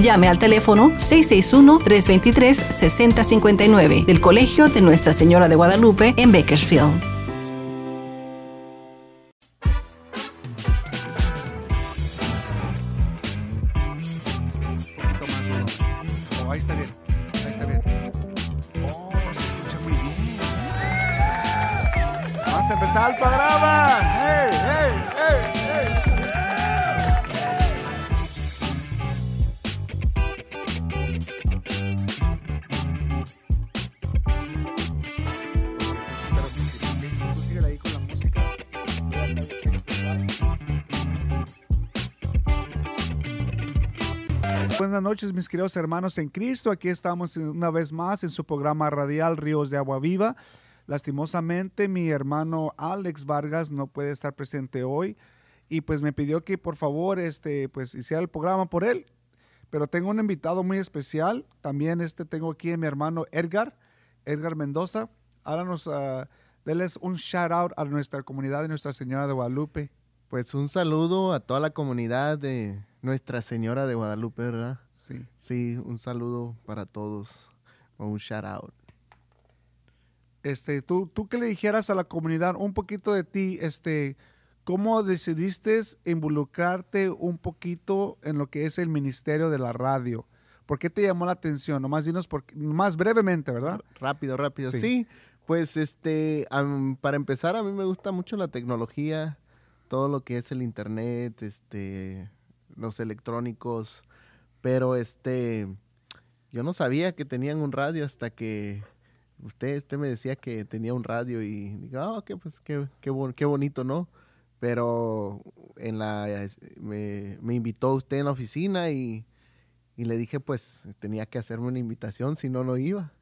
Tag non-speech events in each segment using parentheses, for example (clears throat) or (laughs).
llame al teléfono 661-323-6059 del Colegio de Nuestra Señora de Guadalupe en Bakersfield. Noches, mis queridos hermanos en Cristo. Aquí estamos una vez más en su programa radial Ríos de Agua Viva. Lastimosamente, mi hermano Alex Vargas no puede estar presente hoy y pues me pidió que por favor este, pues hiciera el programa por él. Pero tengo un invitado muy especial. También este, tengo aquí a mi hermano Edgar, Edgar Mendoza. Ahora nos, uh, un shout out a nuestra comunidad de Nuestra Señora de Guadalupe. Pues un saludo a toda la comunidad de Nuestra Señora de Guadalupe, ¿verdad? Sí. un saludo para todos o un shout out. Este, tú, tú que le dijeras a la comunidad un poquito de ti, este, ¿cómo decidiste involucrarte un poquito en lo que es el ministerio de la radio? ¿Por qué te llamó la atención? Nomás dinos por, más brevemente, ¿verdad? Rápido, rápido. Sí, pues este, para empezar, a mí me gusta mucho la tecnología, todo lo que es el internet, este, los electrónicos, pero este, yo no sabía que tenían un radio hasta que usted, usted me decía que tenía un radio y digo, ah, ok, pues qué, qué, qué bonito, ¿no? Pero en la, me, me, invitó usted en la oficina y, y, le dije, pues tenía que hacerme una invitación, si no, no iba.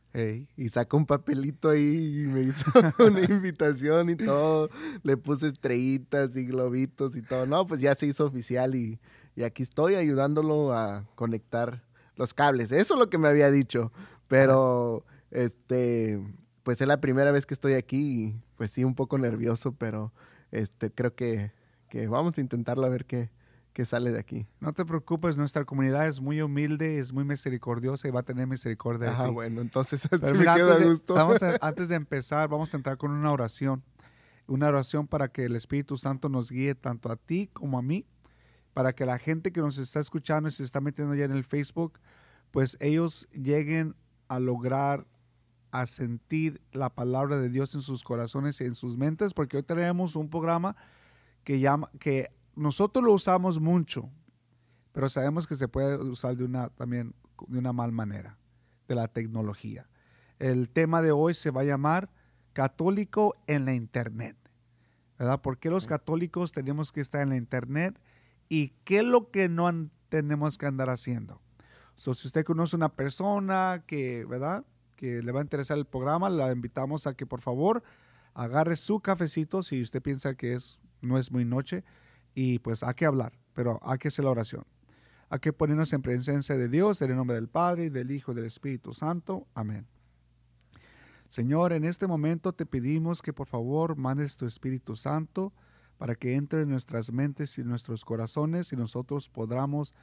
Y sacó un papelito ahí y me hizo (laughs) una invitación y todo. Le puse estrellitas y globitos y todo. No, pues ya se hizo oficial y, y aquí estoy ayudándolo a conectar los cables. Eso es lo que me había dicho. Pero, este, pues es la primera vez que estoy aquí y pues sí, un poco nervioso, pero este, creo que, que vamos a intentarlo a ver qué, qué sale de aquí. No te preocupes, nuestra comunidad es muy humilde, es muy misericordiosa y va a tener misericordia. Ah, bueno, entonces (laughs) así me queda gusto. De, (laughs) antes de empezar, vamos a entrar con una oración. Una oración para que el Espíritu Santo nos guíe tanto a ti como a mí para que la gente que nos está escuchando y se está metiendo ya en el Facebook, pues ellos lleguen a lograr a sentir la palabra de Dios en sus corazones y en sus mentes, porque hoy tenemos un programa que llama que nosotros lo usamos mucho, pero sabemos que se puede usar de una también de una mal manera, de la tecnología. El tema de hoy se va a llamar católico en la internet. ¿Verdad? ¿Por qué los católicos tenemos que estar en la internet? Y qué es lo que no tenemos que andar haciendo. si usted conoce una persona que, ¿verdad? Que le va a interesar el programa, la invitamos a que por favor agarre su cafecito si usted piensa que es, no es muy noche y pues hay que hablar, pero hay que hacer la oración. Hay que ponernos en presencia de Dios, en el nombre del Padre, del Hijo y del Espíritu Santo. Amén. Señor, en este momento te pedimos que por favor mandes tu Espíritu Santo para que entre en nuestras mentes y nuestros corazones y nosotros podamos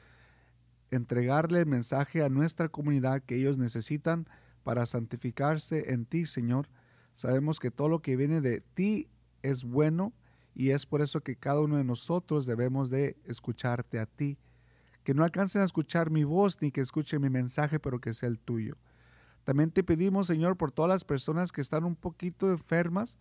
entregarle el mensaje a nuestra comunidad que ellos necesitan para santificarse en ti, Señor. Sabemos que todo lo que viene de ti es bueno y es por eso que cada uno de nosotros debemos de escucharte a ti. Que no alcancen a escuchar mi voz ni que escuchen mi mensaje, pero que sea el tuyo. También te pedimos, Señor, por todas las personas que están un poquito enfermas,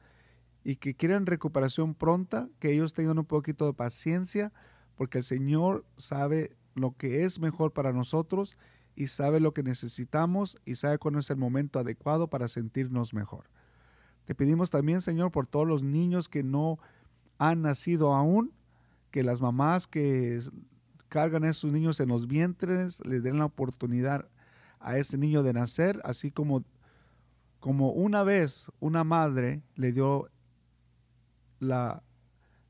y que quieren recuperación pronta, que ellos tengan un poquito de paciencia, porque el Señor sabe lo que es mejor para nosotros y sabe lo que necesitamos y sabe cuándo es el momento adecuado para sentirnos mejor. Te pedimos también, Señor, por todos los niños que no han nacido aún, que las mamás que, cargan a esos niños en los vientres, le den la oportunidad a ese niño de nacer, así como, como una vez una madre le dio la,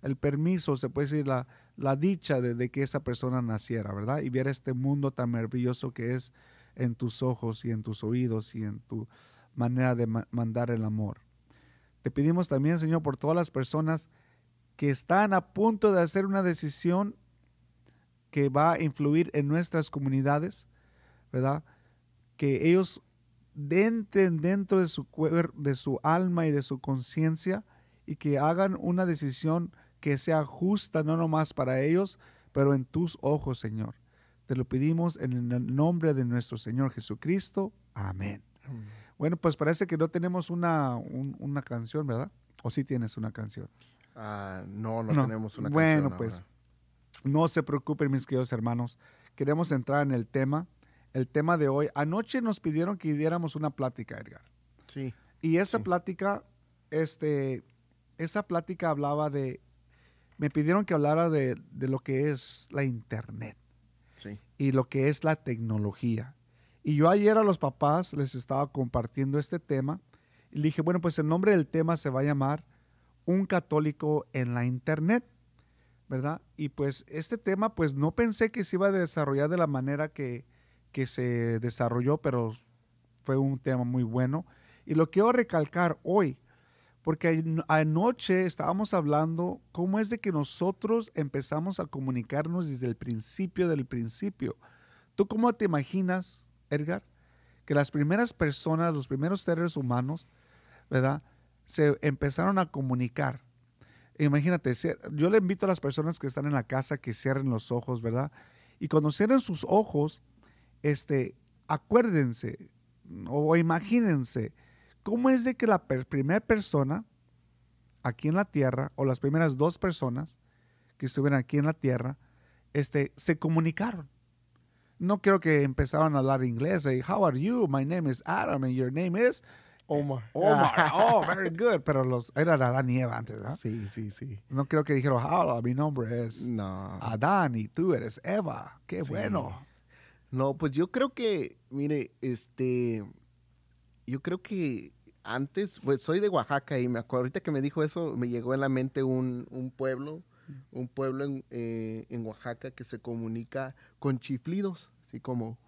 el permiso, se puede decir, la, la dicha de, de, que esa persona naciera, ¿verdad? Y viera este mundo tan maravilloso que es en tus ojos y en tus oídos y en tu manera de ma mandar el amor. Te pedimos también, Señor, por todas las personas que están a punto de hacer una decisión que va a influir en nuestras comunidades, ¿verdad? Que ellos entren dentro de su, de su alma y de su conciencia y que hagan una decisión que sea justa, no nomás para ellos, pero en tus ojos, Señor. Te lo pedimos en el nombre de nuestro Señor Jesucristo. Amén. Amén. Bueno, pues parece que no tenemos una, un, una canción, ¿verdad? ¿O sí tienes una canción? Uh, no, no, no, tenemos una bueno, canción. Bueno, pues no se preocupen, mis queridos hermanos. Queremos entrar en el tema. El tema de hoy. Anoche nos pidieron que diéramos una plática, Edgar. Sí. Y esa sí. plática, este, esa plática hablaba de, me pidieron que hablara de, de lo que es la internet. Sí. Y lo que es la tecnología. Y yo ayer a los papás les estaba compartiendo este tema y le dije, bueno, pues el nombre del tema se va a llamar Un católico en la Internet, ¿verdad? Y pues este tema, pues no pensé que se iba a desarrollar de la manera que, que se desarrolló, pero fue un tema muy bueno. Y lo quiero recalcar hoy, porque anoche estábamos hablando cómo es de que nosotros empezamos a comunicarnos desde el principio del principio. ¿Tú cómo te imaginas Edgar, que las primeras personas, los primeros seres humanos, ¿verdad? Se empezaron a comunicar. Imagínate, yo le invito a las personas que están en la casa que cierren los ojos, ¿verdad? Y cuando cierren sus ojos, este, acuérdense o imagínense cómo es de que la per primera persona aquí en la tierra, o las primeras dos personas que estuvieron aquí en la tierra, este, se comunicaron no creo que empezaron a hablar inglés. Hey, how are you? My name is Adam and your name is Omar. Omar. (laughs) oh, very good. Pero los era Adán y Eva antes, ¿verdad? Sí, sí, sí. No creo que dijeron, hola, mi nombre es no. Adán y tú eres Eva. Qué sí. bueno. No, pues yo creo que, mire, este, yo creo que antes, pues soy de Oaxaca y me acuerdo, ahorita que me dijo eso, me llegó en la mente un, un pueblo un pueblo en, eh, en, Oaxaca que se comunica con chiflidos, así como...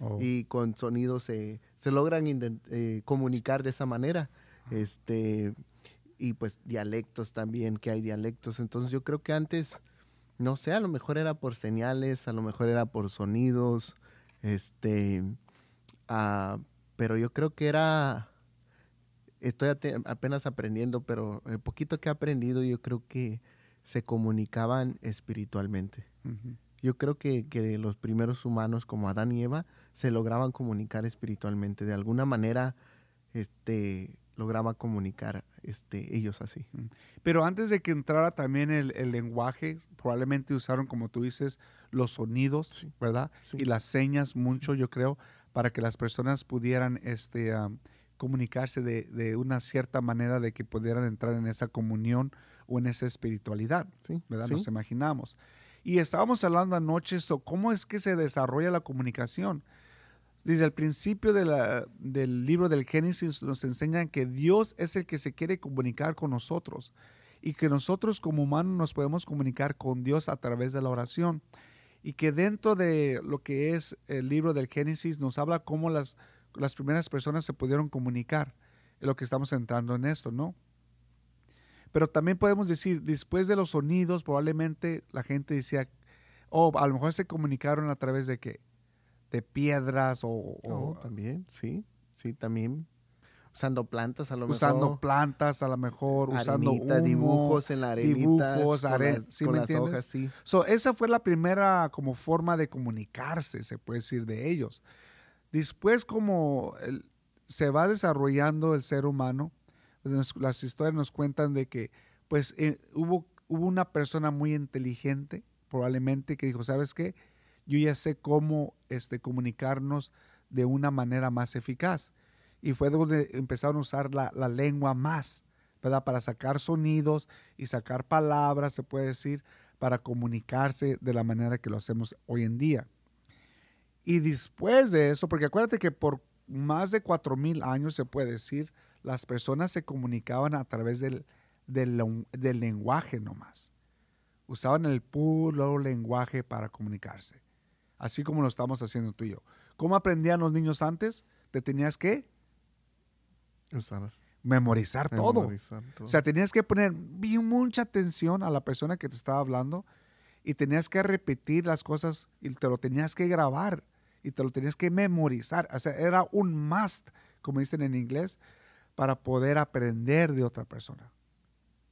Oh. Y con sonidos se, se logran eh, comunicar de esa manera. Este, y pues dialectos también, que hay dialectos. Entonces yo creo que antes, no sé, a lo mejor era por señales, a lo mejor era por sonidos, este, uh, pero yo creo que era, estoy apenas aprendiendo, pero el poquito que he aprendido yo creo que se comunicaban espiritualmente. Uh -huh. Yo creo que, que, los primeros humanos como Adán y Eva se lograban comunicar espiritualmente. De alguna manera este, lograban comunicar este, ellos así. Pero antes de que entrara también el, el lenguaje, probablemente usaron, como tú dices, los sonidos, sí. ¿verdad? Sí. Y las señas mucho, sí. yo creo, para que las personas pudieran este, um, comunicarse de, de, una cierta manera, de que pudieran entrar en esa comunión o en esa espiritualidad, sí, ¿verdad? sí. Nos imaginamos. Y estábamos hablando anoche esto, cómo es que se desarrolla la comunicación. Desde el principio de la, del libro del Génesis nos enseñan que Dios es el que se quiere comunicar con nosotros y que nosotros como humanos nos podemos comunicar con Dios a través de la oración. Y que dentro de lo que es el libro del Génesis nos habla cómo las, las primeras personas se pudieron comunicar. Es lo que estamos entrando en esto, ¿no? Pero también podemos decir, después de los sonidos, probablemente la gente decía, oh, a lo mejor se comunicaron a través de qué? De piedras o... o oh, también, sí, sí, también. Usando plantas a lo usando mejor. Usando plantas a lo mejor, arenita, usando humo, dibujos en la arenita. Dibujos, arena, las, ¿sí con me las entiendes? hojas, sí. So, esa fue la primera como forma de comunicarse, se puede decir, de ellos. Después como el, se va desarrollando el ser humano, nos, las historias nos cuentan de que pues eh, hubo, hubo una persona muy inteligente, probablemente, que dijo, ¿sabes qué? Yo ya sé cómo este, comunicarnos de una manera más eficaz. Y fue donde empezaron a usar la, la lengua más, ¿verdad? Para sacar sonidos y sacar palabras, se puede decir, para comunicarse de la manera que lo hacemos hoy en día. Y después de eso, porque acuérdate que por más de cuatro mil años se puede decir, las personas se comunicaban a través del, del, del lenguaje nomás. Usaban el puro lenguaje para comunicarse, así como lo estamos haciendo tú y yo. ¿Cómo aprendían los niños antes? Te tenías que Usar. memorizar todo. Memorizar todo. O sea, tenías que poner mucha atención a la persona que te estaba hablando y tenías que repetir las cosas y te lo tenías que grabar y te lo tenías que memorizar. O sea, era un must, como dicen en inglés, para poder aprender de otra persona.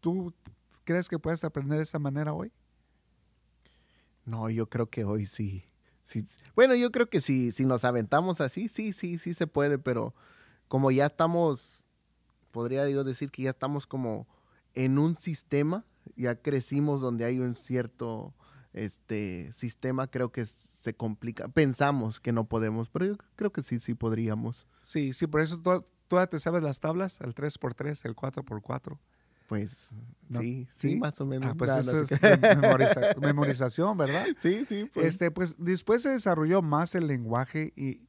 ¿Tú crees que puedes aprender de esta manera hoy? No, yo creo que hoy sí. sí. Bueno, yo creo que si, si nos aventamos así, sí, sí, sí se puede, pero como ya estamos, podría yo decir que ya estamos como en un sistema, ya crecimos donde hay un cierto este sistema, creo que se complica. Pensamos que no podemos, pero yo creo que sí, sí podríamos. Sí, sí, por eso tú, tú ya te sabes las tablas, el 3x3, el 4x4. Pues No, sí, sí, ¿sí? más o menos. Ah, pues Ya, eso no es sé qué. (laughs) memoriza- memorización, ¿verdad? Sí, sí, pues. Este, pues después se desarrolló más el lenguaje y,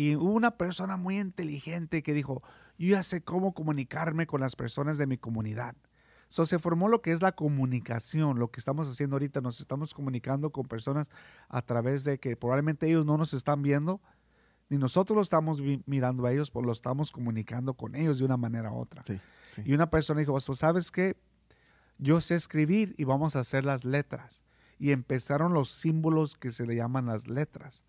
y hubo una persona muy inteligente que dijo, yo ya sé cómo comunicarme con las personas de mi comunidad. So, se formó lo que es la comunicación, lo que estamos haciendo ahorita, nos estamos comunicando con personas a través de que probablemente ellos no nos están viendo, ni nosotros lo estamos mirando a ellos, pero lo estamos comunicando con ellos de una manera u otra. Sí, sí. Y una persona dijo, pues sabes qué, yo sé escribir y vamos a hacer las letras. Y empezaron los símbolos que se le llaman las letras.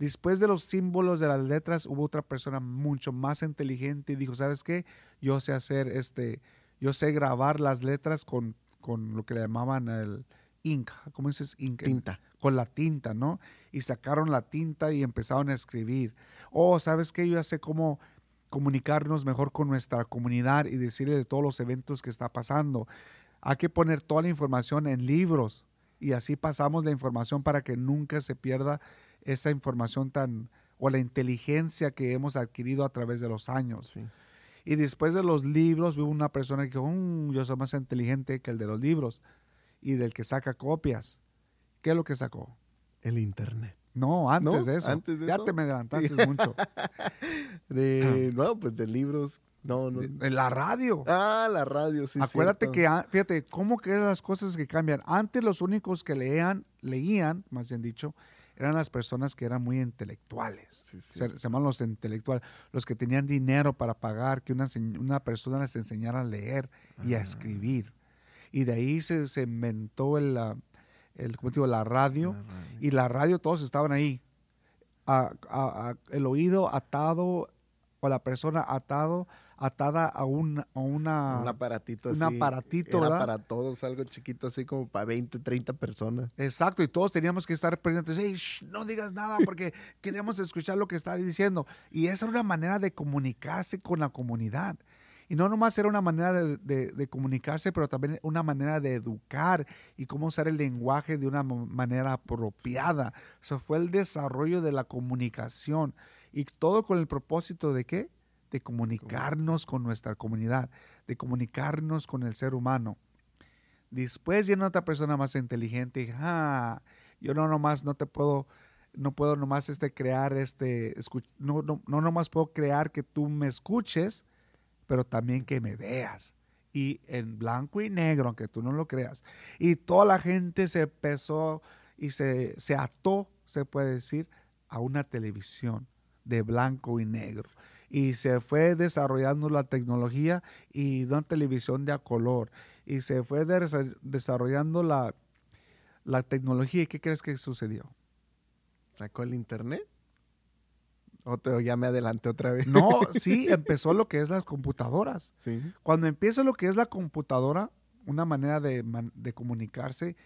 Después de los símbolos de las letras hubo otra persona mucho más inteligente y dijo, ¿sabes qué? Yo sé hacer este, yo sé grabar las letras con, con lo que le llamaban el ink. ¿Cómo dices ink? Tinta. con la tinta, ¿no? Y sacaron la tinta y empezaron a escribir. Oh, ¿sabes qué? Yo ya sé cómo comunicarnos mejor con nuestra comunidad y decirle de todos los eventos que está pasando. Hay que poner toda la información en libros y así pasamos la información para que nunca se pierda esa información tan o la inteligencia que hemos adquirido a través de los años. Sí. Y después de los libros, hubo una persona que dijo, "Mm, yo soy más inteligente que el de los libros y del que saca copias. ¿Qué es lo que sacó? El internet. No, antes ¿No? de eso. ¿Antes de ya eso? te me adelantaste mucho. (laughs) De, no, pues de libros. No, no. De- la radio. Ah, la radio, sí. Acuérdate cierto. que, a- fíjate, cómo que las cosas que cambian. Antes los únicos que leían, leían, más bien dicho, eran las personas que eran muy intelectuales. Sí, sí. Se, se llaman los intelectuales, los que tenían dinero para pagar que una, una persona les enseñara a leer y a Ah. escribir. Y de ahí se, se inventó el, el, ¿cómo digo? la radio. La radio. Y la radio todos estaban ahí. A- a- a- el oído atado o la persona atado, atada a, un, a una... un aparatito un así. aparatito, Era ¿verdad? para todos, algo chiquito así como para 20, 30 personas. Exacto, y todos teníamos que estar pendientes. "Ey, shh, no digas nada (laughs) porque queremos escuchar lo que está diciendo. Y esa era una manera de comunicarse con la comunidad. Y no nomás era una manera de, de- de comunicarse, pero también una manera de educar y cómo usar el lenguaje de una manera apropiada. Eso fue el desarrollo de la comunicación. Y todo con el propósito de qué? De comunicarnos con nuestra comunidad, de comunicarnos con el ser humano. Después viene otra persona más inteligente y, ah, yo no nomás no te puedo, no puedo nomás este crear este, no, no, no nomás puedo crear que tú me escuches, pero también que me veas. Y en blanco y negro, aunque tú no lo creas. Y toda la gente se empezó y se, se ató, se puede decir, a una televisión de blanco y negro. Y se fue desarrollando la tecnología y una televisión de a color. Y se fue desa- desarrollando la, la tecnología. ¿Y qué crees que sucedió? ¿Sacó el internet? ¿O te- o ya me adelanté otra vez? No, (laughs) sí, empezó lo que es las computadoras. Sí. Cuando empieza lo que es la computadora, una manera de, de comunicarse,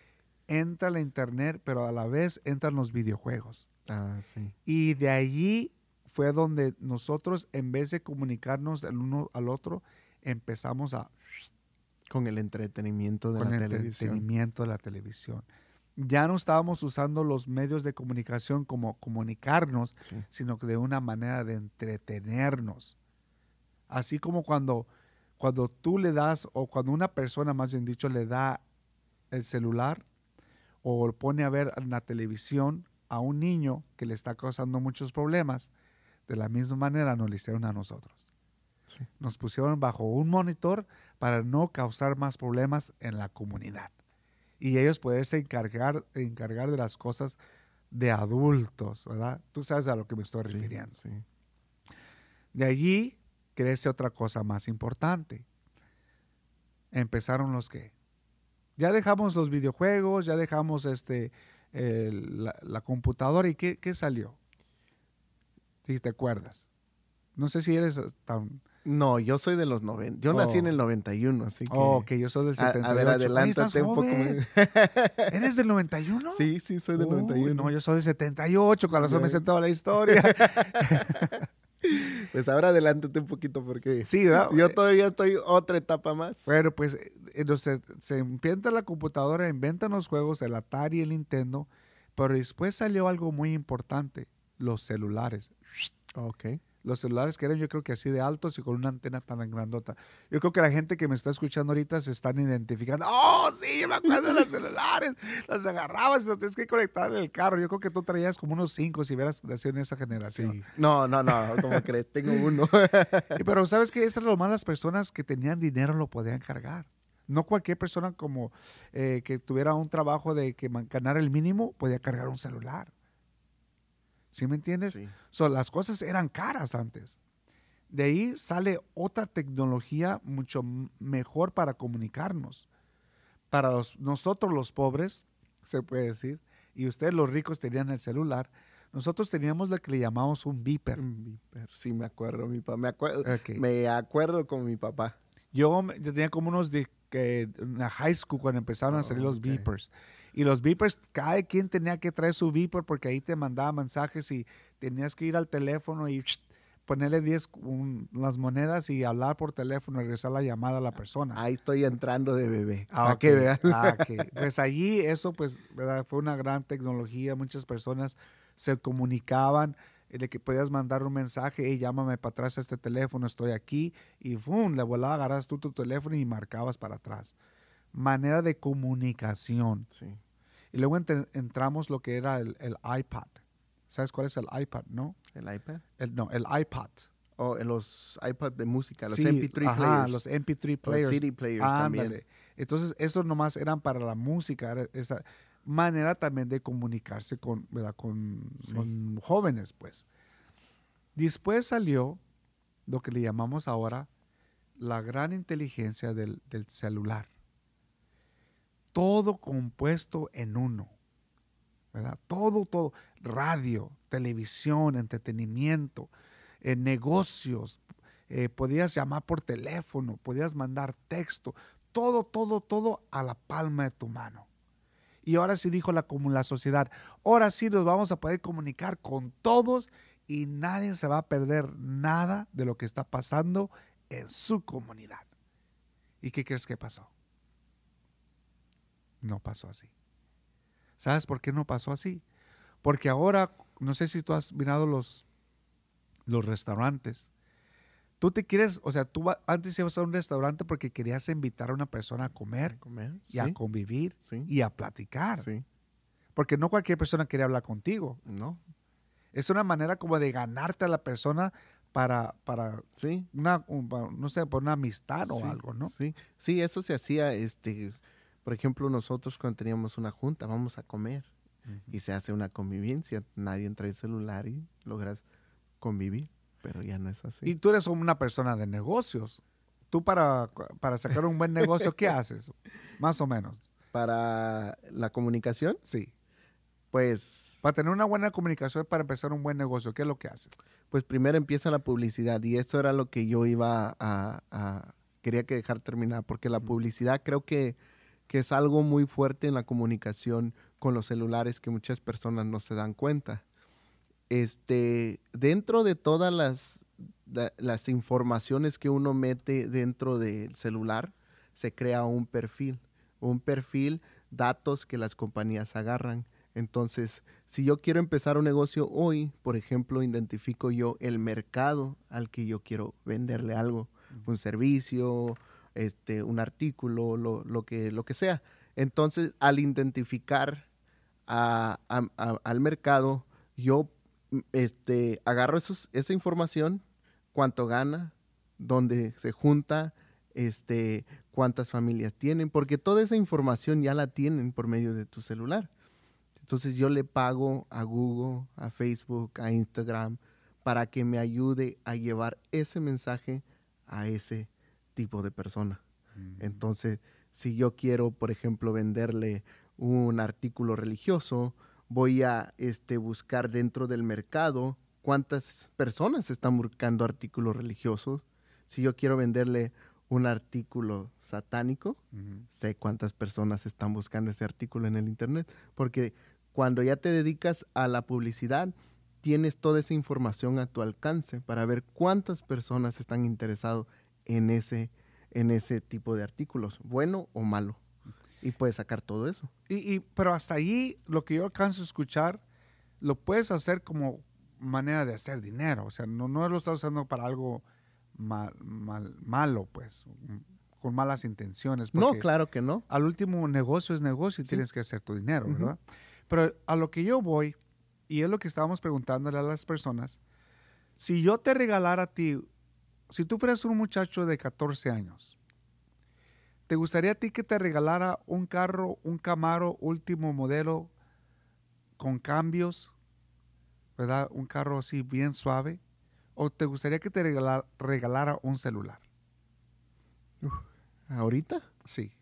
entra la internet, pero a la vez entran los videojuegos. Ah, sí. Y de allí fue donde nosotros, en vez de comunicarnos el uno al otro, empezamos a Con el entretenimiento de con la el televisión. entretenimiento de la televisión. Ya no estábamos usando los medios de comunicación como comunicarnos, Sí. sino que de una manera de entretenernos. Así como cuando, cuando tú le das, o cuando una persona, más bien dicho, le da el celular, o pone a ver en la televisión a un niño que le está causando muchos problemas, de la misma manera nos lo hicieron a nosotros. Nos pusieron bajo un monitor para no causar más problemas en la comunidad. Y ellos poderse encargar, encargar de las cosas de adultos, ¿verdad? Tú sabes a lo que me estoy refiriendo. De allí crece otra cosa más importante. Empezaron los que. Ya dejamos los videojuegos, ya dejamos este, la, computadora y ¿qué, qué salió? Si te acuerdas. No sé si eres tan no, yo soy de los 90. Yo nací en el 91, así que. Oh, ok, yo soy del 78. A, ver, adelántate un poco. (laughs) ¿Eres del 91? Sí, sí, soy del 91. No, yo soy del 78, cuando se me sentó la historia. (laughs) pues ahora adelántate un poquito porque. Sí, ¿verdad? Yo todavía estoy otra etapa más. Bueno, pues entonces se inventa la computadora, inventan los juegos, el Atari, el Nintendo, pero después salió algo muy importante: los celulares. Ok los celulares que eran yo creo que así de altos y con una antena tan grandota. Yo creo que la gente que me está escuchando ahorita se están identificando. ¡Oh, sí! Yo me acuerdo de los (laughs) celulares. Los agarrabas y los tienes que conectar en el carro. Yo creo que tú traías como unos cinco si hubieras nacido en esa generación. No, no, no. Como crees, tengo uno. (laughs) Pero ¿sabes qué? Esas eran las personas que tenían dinero lo podían cargar. No cualquier persona como eh, que tuviera un trabajo de que ganar el mínimo podía cargar un celular. ¿Sí me entiendes? Sí. las cosas eran caras antes. De ahí sale otra tecnología mucho mejor para comunicarnos. Para nosotros los pobres, se puede decir, y ustedes los ricos tenían el celular, nosotros teníamos lo que le llamamos un beeper. Un beeper, sí me acuerdo, mi papá. Me, acuerdo, me acuerdo con mi papá. Yo, tenía como unos de que en la high school cuando empezaron a salir los beepers. Y los beepers, cada quien tenía que traer su beeper porque ahí te mandaba mensajes y tenías que ir al teléfono y ponerle 10 las monedas y hablar por teléfono, regresar la llamada a la persona. Ahí estoy entrando de bebé. Ah, que vean. Ah, (laughs) Pues allí eso pues ¿verdad? fue una gran tecnología. Muchas personas se comunicaban eh, de que podías mandar un mensaje, y llámame para atrás a este teléfono, estoy aquí, y ¡fum! Le volaba, agarras tú tu teléfono y marcabas para atrás. Manera de comunicación. Sí. Y luego entramos lo que era el, iPad. ¿Sabes cuál es el iPad, no? ¿El iPad? no, el iPad. O oh, los iPad de música, los MP3 ajá, los MP3 players. Los CD players también. Entonces, esos nomás eran para la música, esa manera también de comunicarse con, con, jóvenes, pues. Después salió lo que le llamamos ahora la gran inteligencia del, del celular todo compuesto en uno. ¿verdad? Todo, todo. Radio, televisión, entretenimiento, eh, negocios. Eh, podías llamar por teléfono, podías mandar texto. Todo, todo, todo a la palma de tu mano. Y ahora sí dijo la, la sociedad, ahora sí nos vamos a poder comunicar con todos y nadie se va a perder nada de lo que está pasando en su comunidad. ¿Y qué crees que pasó? No pasó así. ¿Sabes por qué no pasó así? Porque ahora, no sé si tú has mirado los, los restaurantes. Tú te quieres, o sea, tú antes ibas a un restaurante porque querías invitar a una persona a comer, y a convivir y a platicar. Porque no cualquier persona quería hablar contigo. No. Es una manera como de ganarte a la persona para, para sí. una, no sé, por una amistad o algo, ¿no? Sí, sí, eso se hacía, este, por ejemplo, nosotros cuando teníamos una junta, vamos a comer y se hace una convivencia, nadie trae celular y logras convivir, pero ya no es así. Y tú eres una persona de negocios. Tú para, para sacar un buen (laughs) negocio, ¿qué haces? Más o menos. Para la comunicación. Sí. Pues... Para tener una buena comunicación, para empezar un buen negocio, ¿qué es lo que haces? Pues primero empieza la publicidad y eso era lo que yo iba a... quería que dejar terminar, porque la publicidad creo que que es algo muy fuerte en la comunicación con los celulares que muchas personas no se dan cuenta. Este, dentro de todas las, las informaciones que uno mete dentro del celular, se crea un perfil, un perfil, datos que las compañías agarran. Entonces, si yo quiero empezar un negocio hoy, por ejemplo, identifico yo el mercado al que yo quiero venderle algo, un servicio, este, un artículo, lo, que, lo que sea. Entonces, al identificar al mercado, yo mm, este, agarro esos, esa información, cuánto gana, dónde se junta, este, cuántas familias tienen, porque toda esa información ya la tienen por medio de tu celular. Entonces yo le pago a Google, a Facebook, a Instagram, para que me ayude a llevar ese mensaje a ese tipo de persona. Entonces, si yo quiero, por ejemplo, venderle un artículo religioso, voy a este, buscar dentro del mercado cuántas personas están buscando artículos religiosos. Si yo quiero venderle un artículo satánico, sé cuántas personas están buscando ese artículo en el Internet. Porque cuando ya te dedicas a la publicidad, tienes toda esa información a tu alcance para ver cuántas personas están interesadas en ese, en ese tipo de artículos, bueno o malo. Y puedes sacar todo eso. Y, y- pero hasta ahí, lo que yo alcanzo a escuchar, lo puedes hacer como manera de hacer dinero. O sea, no, no lo estás usando para algo mal, mal- malo, pues, con malas intenciones. No, claro que no. Al último, negocio es negocio y Sí. tienes que hacer tu dinero. ¿verdad? Pero a lo que yo voy, y es lo que estábamos preguntándole a las personas, si yo te regalara a ti, si tú fueras un muchacho de 14 años, ¿te gustaría a ti que te regalara un carro, un Camaro último modelo con cambios, ¿verdad? Un carro así bien suave. ¿O te gustaría que te regalar- regalara un celular? Ahorita, Sí.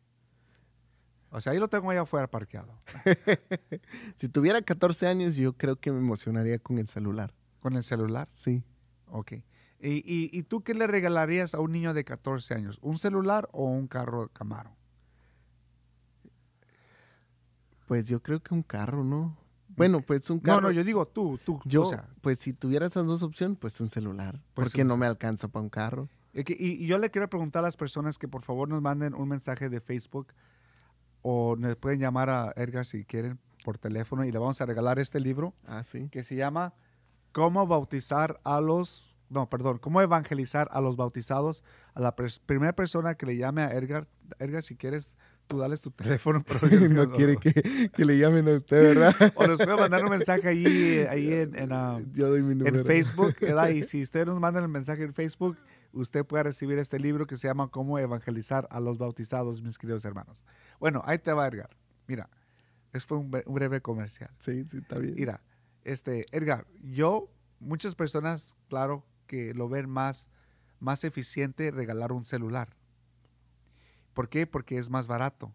O sea, ahí lo tengo allá afuera parqueado. (laughs) si tuviera 14 años, yo creo que me emocionaría con el celular. ¿Con el celular? Sí. Ok. ¿Y, y, y tú qué le regalarías a un niño de 14 años? ¿Un celular o un carro Camaro? Pues yo creo que un carro, ¿no? Bueno, pues un No, carro. no, yo digo tú, tú. Yo, o sea, pues si tuviera esas dos opciones, pues un celular. Pues porque un no me alcanza para un carro. y- y yo le quiero preguntar a las personas que por favor nos manden un mensaje de Facebook o nos pueden llamar a Edgar si quieren por teléfono y le vamos a regalar este libro Ah, sí. que se llama Cómo bautizar a los, no, perdón, cómo evangelizar a los bautizados. A la primera persona que le llame a Edgar, Edgar, si quieres, tú dales tu teléfono. Pero yo (laughs) no quiere que, que le llamen a usted, ¿verdad? (laughs) O nos puede mandar un mensaje ahí, ahí en, en, ah, (laughs) Yo doy mi número. en Facebook, ¿verdad? Y si usted nos manda el mensaje en Facebook, usted puede recibir este libro que se llama Cómo evangelizar a los bautizados, mis queridos hermanos. Bueno, ahí te va, Edgar. Mira, es fue un breve comercial. Sí, sí, está bien. Mira, este, Edgar, yo, muchas personas, claro, que lo ven más, más eficiente regalar un celular. ¿Por qué? Porque es más barato.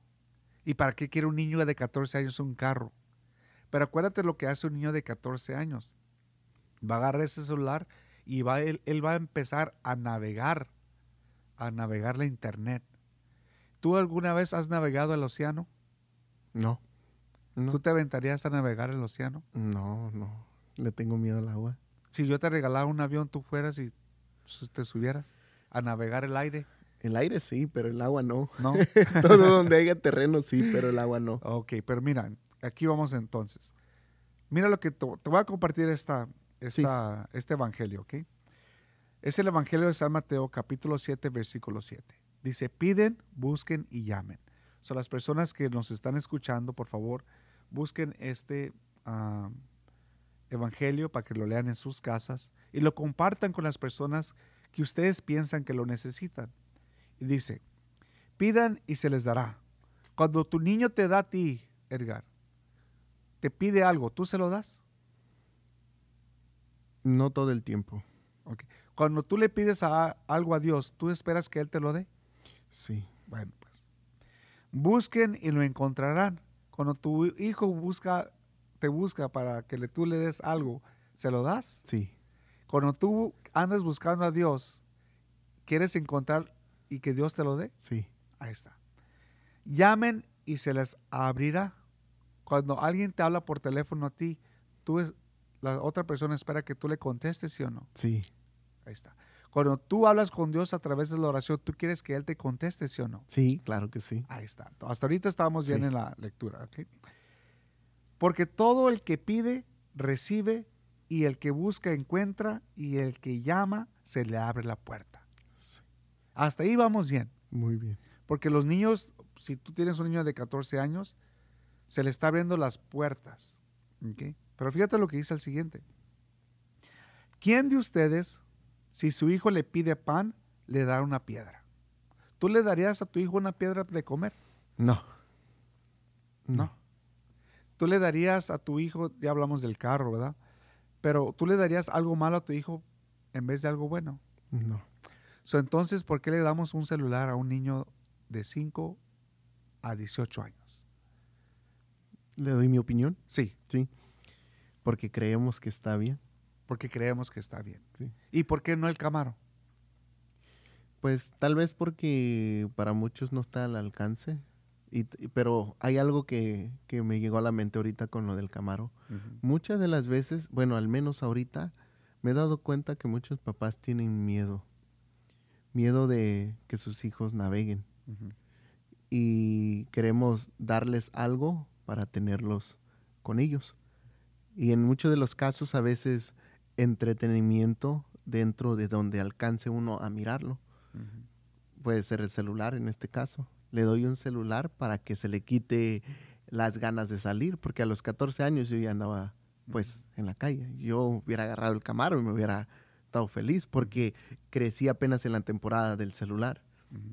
¿Y para qué quiere un niño de 14 años un carro? Pero acuérdate lo que hace un niño de 14 años. Va a agarrar ese celular y va, él, él va a empezar a navegar, a navegar la internet. ¿Tú alguna vez has navegado el océano? No. No. ¿Tú te aventarías a navegar el océano? No, no. Le tengo miedo al agua. Si yo te regalara un avión, tú fueras y te subieras a navegar el aire, El aire sí, pero el agua no. ¿no? (laughs) Todo donde haya terreno sí, pero el agua no. ok, pero mira, aquí vamos entonces. Mira lo que te, te voy a compartir esta, esta, este evangelio, ¿ok? Es el evangelio de San Mateo, capítulo 7, versículo 7. Dice, piden, busquen y llamen. Son las personas que nos están escuchando, por favor, busquen este ah, evangelio para que lo lean en sus casas y lo compartan con las personas que ustedes piensan que lo necesitan. Y dice, pidan y se les dará. Cuando tu niño te da a ti, Edgar, te pide algo, ¿tú se lo das? No todo el tiempo. Cuando tú le pides a- algo a Dios, ¿tú esperas que Él te lo dé? Sí. Bueno, pues. Busquen y lo encontrarán. Cuando tu hijo busca, te busca para que le, tú le des algo, ¿se lo das? Sí. Cuando tú andas buscando a Dios, ¿quieres encontrar y que Dios te lo dé? Sí. Ahí está. Llamen y se les abrirá. Cuando alguien te habla por teléfono a ti, tú es- la otra persona espera que tú le contestes, ¿sí o no? Sí. Ahí está. Cuando tú hablas con Dios a través de la oración, tú quieres que Él te conteste, ¿sí o no? Sí, claro que sí. Ahí está. Hasta ahorita estábamos bien Sí. en la lectura. ¿ok? Porque todo el que pide, recibe, y el que busca, encuentra, y el que llama, se le abre la puerta. Hasta ahí vamos bien. Muy bien. Porque los niños, si tú tienes un niño de 14 años, Se le está abriendo las puertas. ¿ok? Pero fíjate lo que dice el siguiente. ¿Quién de ustedes, si su hijo le pide pan, le da una piedra? ¿Tú le darías a tu hijo una piedra de comer? No. No. Tú le darías a tu hijo, ya hablamos del carro, ¿verdad? Pero tú le darías algo malo a tu hijo en vez de algo bueno. No. So, entonces, ¿por qué le damos un celular a un niño de 5 a 18 años? ¿Le doy mi opinión? Sí, Sí. Porque creemos que está bien. porque creemos que está bien. Sí. ¿Y por qué no el Camaro? Pues tal vez porque para muchos no está al alcance. Y, pero hay algo que, que me llegó a la mente ahorita con lo del Camaro. Muchas de las veces, bueno, al menos ahorita, me he dado cuenta que muchos papás tienen miedo. Miedo de que sus hijos naveguen. Y queremos darles algo para tenerlos con ellos. Y en muchos de los casos a veces entretenimiento dentro de donde alcance uno a mirarlo. Puede ser el celular en este caso. Le doy un celular para que se le quite las ganas de salir, porque a los 14 años yo ya andaba pues en la calle. Yo hubiera agarrado el Camaro y me hubiera estado feliz porque crecí apenas en la temporada del celular.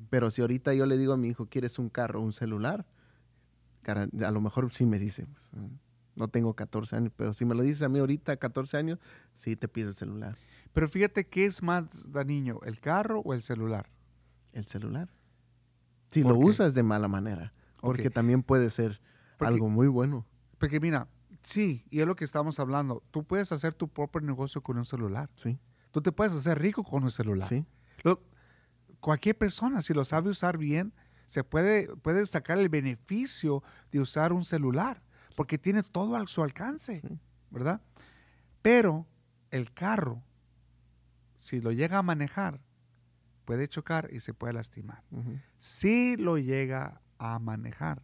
Pero si ahorita yo le digo a mi hijo, ¿quieres un carro o un celular? Cara- A lo mejor sí me dice, pues, eh, no tengo 14 años, pero si me lo dices a mí ahorita, 14 años, sí te pido el celular. Pero fíjate, ¿qué es más dañino, el carro o el celular? El celular. Si ¿Por lo qué? usas de mala manera, porque también puede ser Porque- algo muy bueno. Porque mira, sí, y es lo que estamos hablando. Tú puedes hacer tu propio negocio con un celular. Sí, Tú te puedes hacer rico con un celular. sí, Lo- cualquier persona, si lo sabe usar bien, se puede, puede sacar el beneficio de usar un celular, porque tiene todo a su alcance, Sí. ¿verdad? Pero el carro, si lo llega a manejar, puede chocar y se puede lastimar. Si lo llega a manejar.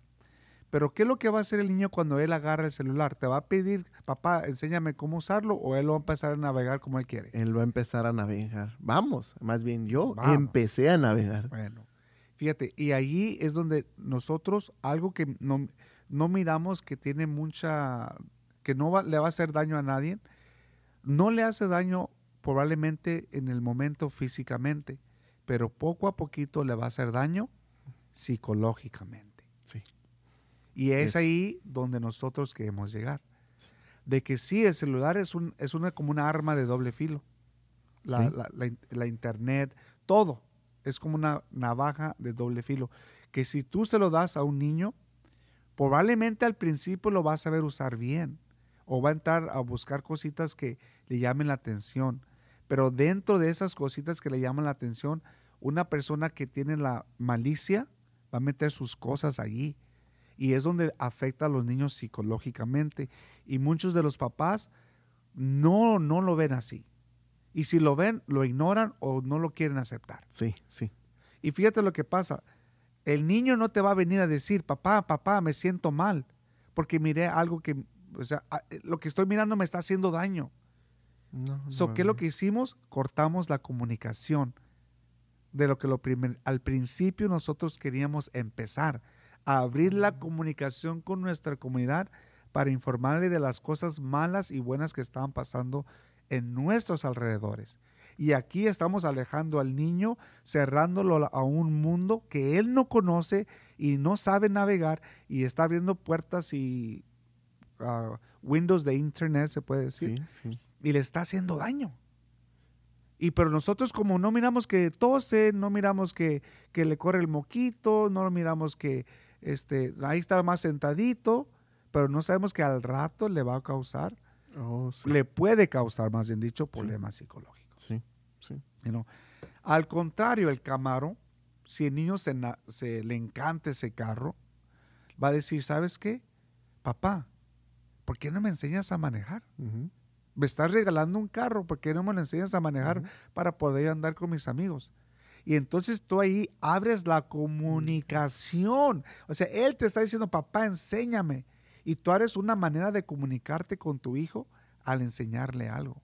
Pero ¿qué es lo que va a hacer el niño cuando él agarra el celular? ¿Te va a pedir, papá, enséñame cómo usarlo o él va a empezar a navegar como él quiere? él va a empezar a navegar. Vamos, más bien yo Vamos. empecé a navegar. Bueno, fíjate, y allí es donde nosotros, algo que no, no miramos que tiene mucha, que no va- le va a hacer daño a nadie, no le hace daño probablemente en el momento físicamente, pero poco a poquito le va a hacer daño psicológicamente. Sí. Y es, Es- ahí donde nosotros queremos llegar. De que sí, el celular es, un, es una, como una arma de doble filo. La, Sí. la- la in- la internet, todo. Es como una navaja de doble filo. Que si tú se lo das a un niño, probablemente al principio lo va a saber usar bien. O va a entrar a buscar cositas que le llamen la atención. Pero dentro de esas cositas que le llaman la atención, una persona que tiene la malicia va a meter sus cosas allí. Y es donde afecta a los niños psicológicamente. Y muchos de los papás no, no lo ven así. Y si lo ven, lo ignoran o no lo quieren aceptar. Sí, sí. Y fíjate lo que pasa. El niño no te va a venir a decir, papá, papá, me siento mal, porque miré algo que, o sea, lo que estoy mirando me está haciendo daño. No, So, no, ¿Qué es lo que hicimos? Cortamos la comunicación de lo que lo primer- al principio nosotros queríamos empezar, a abrir la comunicación con nuestra comunidad para informarle de las cosas malas y buenas que estaban pasando en nuestros alrededores. Y aquí estamos alejando al niño, cerrándolo a un mundo que él no conoce y no sabe navegar y está abriendo puertas y ah, windows de internet, se puede decir Sí, sí. Y le está haciendo daño. Y pero nosotros como no miramos que tose, no miramos que, que le corre el moquito, no miramos que este, ahí está más sentadito, pero no sabemos que al rato le va a causar, Oh, sí. le puede causar, más bien dicho, problemas psicológicos. Sí, sí. you know. Al contrario, el Camaro, si el niño se, le encanta ese carro, va a decir, ¿sabes qué? Papá, ¿por qué no me enseñas a manejar? Me estás regalando un carro, ¿por qué no me lo enseñas a manejar para poder andar con mis amigos? Y entonces tú ahí abres la comunicación. O sea, él te está diciendo, papá, enséñame. Y tú eres una manera de comunicarte con tu hijo al enseñarle algo.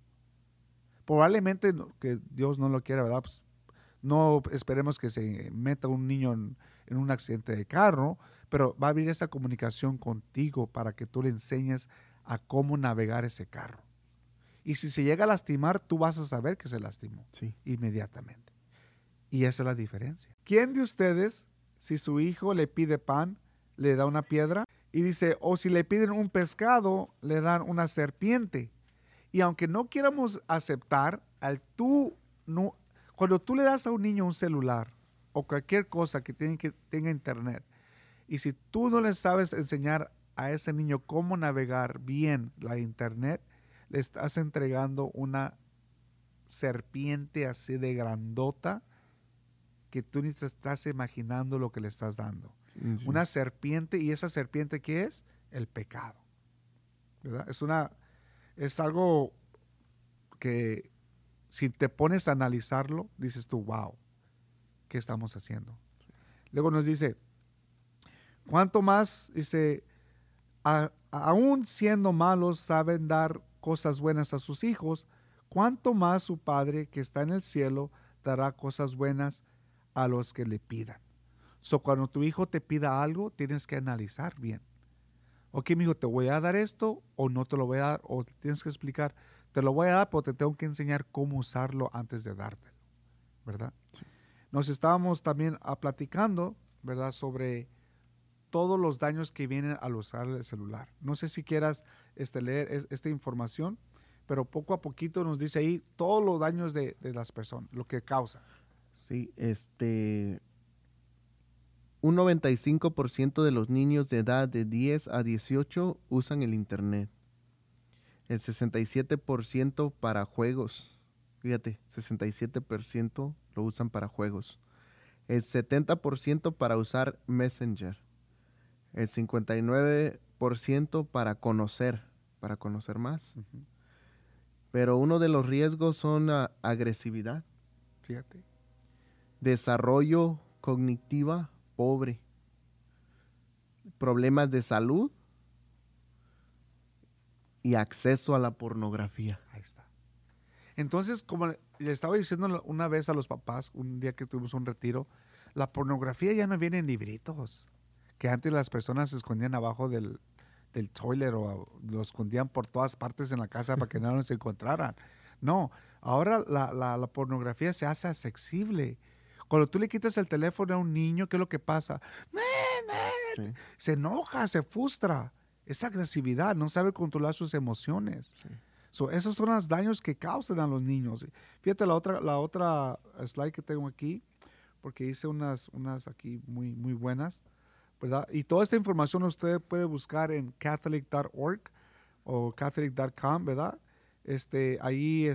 Probablemente que Dios no lo quiera, ¿verdad? Pues, no esperemos que se meta un niño en, en un accidente de carro, pero va a haber esa comunicación contigo para que tú le enseñes a cómo navegar ese carro. Y si se llega a lastimar, tú vas a saber que se lastimó Sí. inmediatamente. Y esa es la diferencia. ¿Quién de ustedes, si su hijo le pide pan, le da una piedra? Y dice, o si le piden un pescado, le dan una serpiente. Y aunque no quieramos aceptar, al tú, no, cuando tú le das a un niño un celular o cualquier cosa que, tiene, que tenga internet, y si tú no le sabes enseñar a ese niño cómo navegar bien la internet, le estás entregando una serpiente así de grandota que tú ni te estás imaginando lo que le estás dando. Sí, sí. Una serpiente, y esa serpiente ¿qué es? El pecado. ¿Verdad? Es una es algo que si te pones a analizarlo, dices tú, wow, ¿qué estamos haciendo? Luego nos dice, ¿cuánto más? Dice, "A- aún siendo malos saben dar cosas buenas a sus hijos, ¿cuánto más su Padre que está en el cielo dará cosas buenas a los que le pidan? So, cuando tu hijo te pida algo, tienes que analizar bien. Ok, mi hijo, te voy a dar esto o no te lo voy a dar, o tienes que explicar, te lo voy a dar, pero te tengo que enseñar cómo usarlo antes de dártelo, ¿verdad? Nos estábamos también ah, platicando, ¿verdad?, sobre todos los daños que vienen al usar el celular. No sé si quieras este, leer es- esta información, pero poco a poquito nos dice ahí todos los daños de, de las personas, lo que causa. Sí, este. Un 95% de los niños de edad de 10 a 18 usan el Internet. El 67% para juegos. Fíjate, 67% lo usan para juegos. El 70% para usar Messenger. El 59% para conocer, para conocer más. Pero uno de los riesgos son agresividad Fíjate. desarrollo cognitiva pobre, problemas de salud y acceso a la pornografía. Ahí está. Entonces, como le estaba diciendo una vez a los papás, un día que tuvimos un retiro, la pornografía ya no viene en libritos, que antes las personas se escondían abajo del, del toilet o lo escondían por todas partes en la casa para que no nos encontraran. No, ahora la, la- la pornografía se hace accesible. Cuando tú le quitas el teléfono a un niño, ¿qué es lo que pasa? ¡Me, me! Sí. Se enoja, se frustra. Es agresividad, no sabe controlar sus emociones. So, esos son los daños que causan a los niños. Fíjate la otra, la otra slide que tengo aquí, porque hice unas, unas aquí muy, muy buenas, Y toda esta información usted puede buscar en catholic.org o catholic.com, ¿verdad? Este, ahí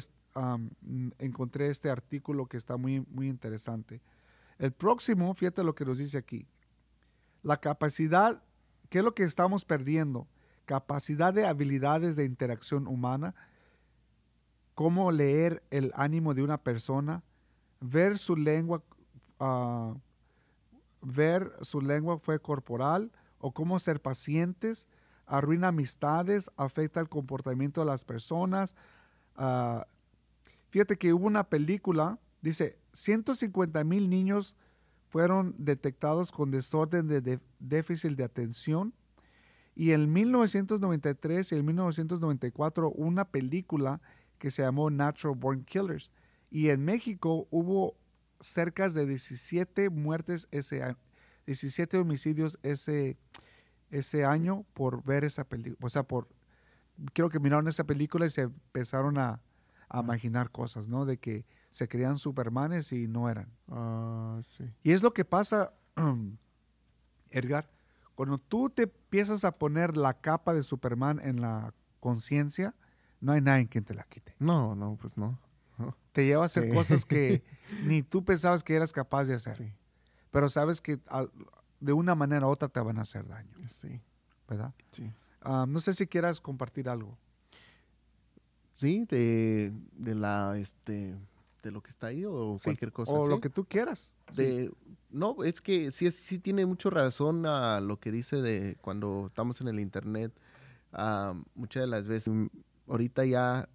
encontré este artículo que está muy, muy interesante. El próximo, fíjate lo que nos dice aquí. La capacidad, ¿qué es lo que estamos perdiendo? Capacidad de habilidades de interacción humana, cómo leer el ánimo de una persona, ver su lengua, ah, ver su lengua fue corporal o cómo ser pacientes, arruina amistades, afecta el comportamiento de las personas. ah, fíjate que hubo una película, dice, 150 mil niños fueron detectados con desorden de, de- déficit de atención. Y en 1993 y en 1994 una película que se llamó Natural Born Killers. Y en México hubo cerca de 17 muertes ese año, 17 homicidios ese, ese año por ver esa película. O sea, por creo que miraron esa película y se empezaron a, a imaginar cosas, ¿no? De que se creían supermanes y no eran. Ah, sí. Y es lo que pasa, (clears throat) Edgar, cuando tú te empiezas a poner la capa de Superman en la conciencia, no hay nadie quien te la quite. No, no, pues no. Te lleva a hacer Sí. cosas que (laughs) ni tú pensabas que eras capaz de hacer. Sí, Pero sabes que de una manera u otra te van a hacer daño, sí, ¿verdad? sí. Ah, no sé si quieras compartir algo. Sí, de, de la, este, de lo que está ahí o Sí, cualquier cosa. O lo que tú quieras. Sí. No, es que sí, sí tiene mucho razón a lo que dice de cuando estamos en el internet. ah, muchas de las veces, mm, ahorita ya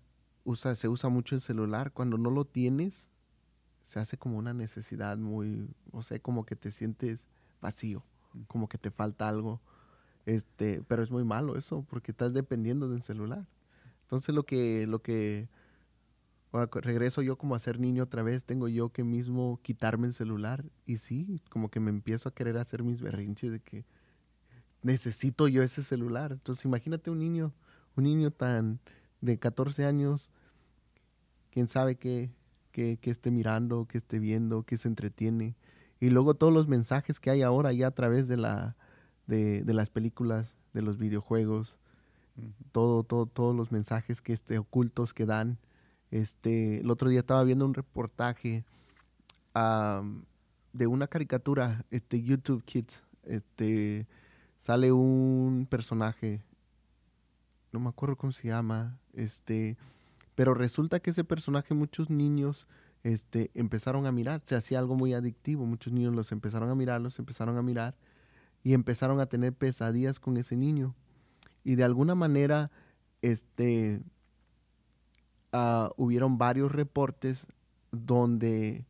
usa, se usa mucho el celular. Cuando no lo tienes, se hace como una necesidad muy, o sea, como que te sientes vacío, como que te falta algo. Este, pero es muy malo eso, porque estás dependiendo del celular. Entonces lo que, lo que, ahora regreso yo como a ser niño otra vez, tengo yo que mismo quitarme el celular y sí, como que me empiezo a querer hacer mis berrinches de que necesito yo ese celular. Entonces imagínate un niño, un niño tan de 14 años, quién sabe qué, qué, esté mirando, qué esté viendo, qué se entretiene. Y luego todos los mensajes que hay ahora ya a través de, la, de, de las películas, de los videojuegos, todo, todo, todos los mensajes que este, ocultos que dan. Este, el otro día estaba viendo un reportaje de una caricatura, este, YouTube Kids. Este, sale un personaje, no me acuerdo cómo se llama, este, pero resulta que ese personaje muchos niños este, empezaron a mirar, se hacía algo muy adictivo, muchos niños los empezaron a mirar, los empezaron a mirar y empezaron a tener pesadillas con ese niño y de alguna manera este, uh, hubieron varios reportes donde,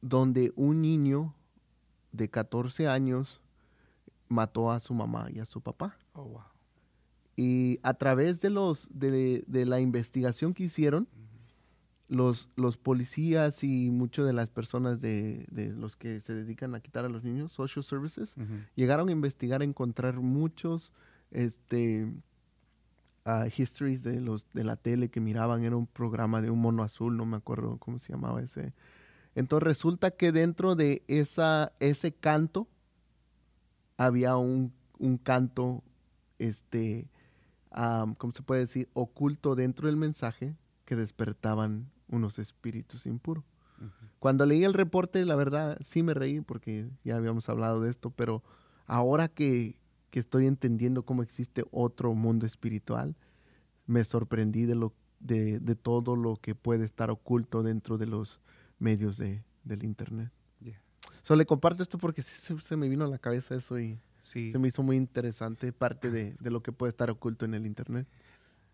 donde un niño de 14 años mató a su mamá y a su papá. Oh, y a través de, los, de, de la investigación que hicieron, los, los policías y muchas de las personas de, de, los que se dedican a quitar a los niños, social services, llegaron a investigar, a encontrar muchos este, uh, histories de, los, de la tele que miraban, era un programa de un mono azul, no me acuerdo cómo se llamaba ese. Entonces resulta que dentro de esa, ese canto había un, un canto, este, um, ¿cómo se puede decir? Oculto dentro del mensaje que despertaban unos espíritus impuros. Cuando leí el reporte, la verdad, sí me reí porque ya habíamos hablado de esto, pero ahora que, que estoy entendiendo cómo existe otro mundo espiritual, me sorprendí de, lo, de, de todo lo que puede estar oculto dentro de los medios de, del Internet. Yeah. So, le comparto esto porque sí, se, me vino a la cabeza eso y se me hizo muy interesante parte de, de lo que puede estar oculto en el Internet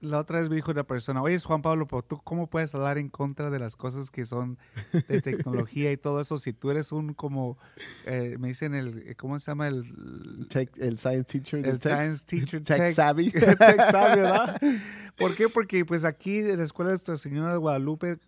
la otra vez me dijo una persona, oye, Juan Pablo, ¿tú cómo puedes hablar en contra de las cosas que son de (laughs) tecnología y todo eso si tú eres un como, eh, me dicen el, ¿cómo se llama? El, el science teacher. El science teacher. Tech, savvy. (laughs) tech savvy, ¿verdad? (laughs) ¿Por qué? Porque pues aquí en la Escuela de Nuestra Señora de Guadalupe,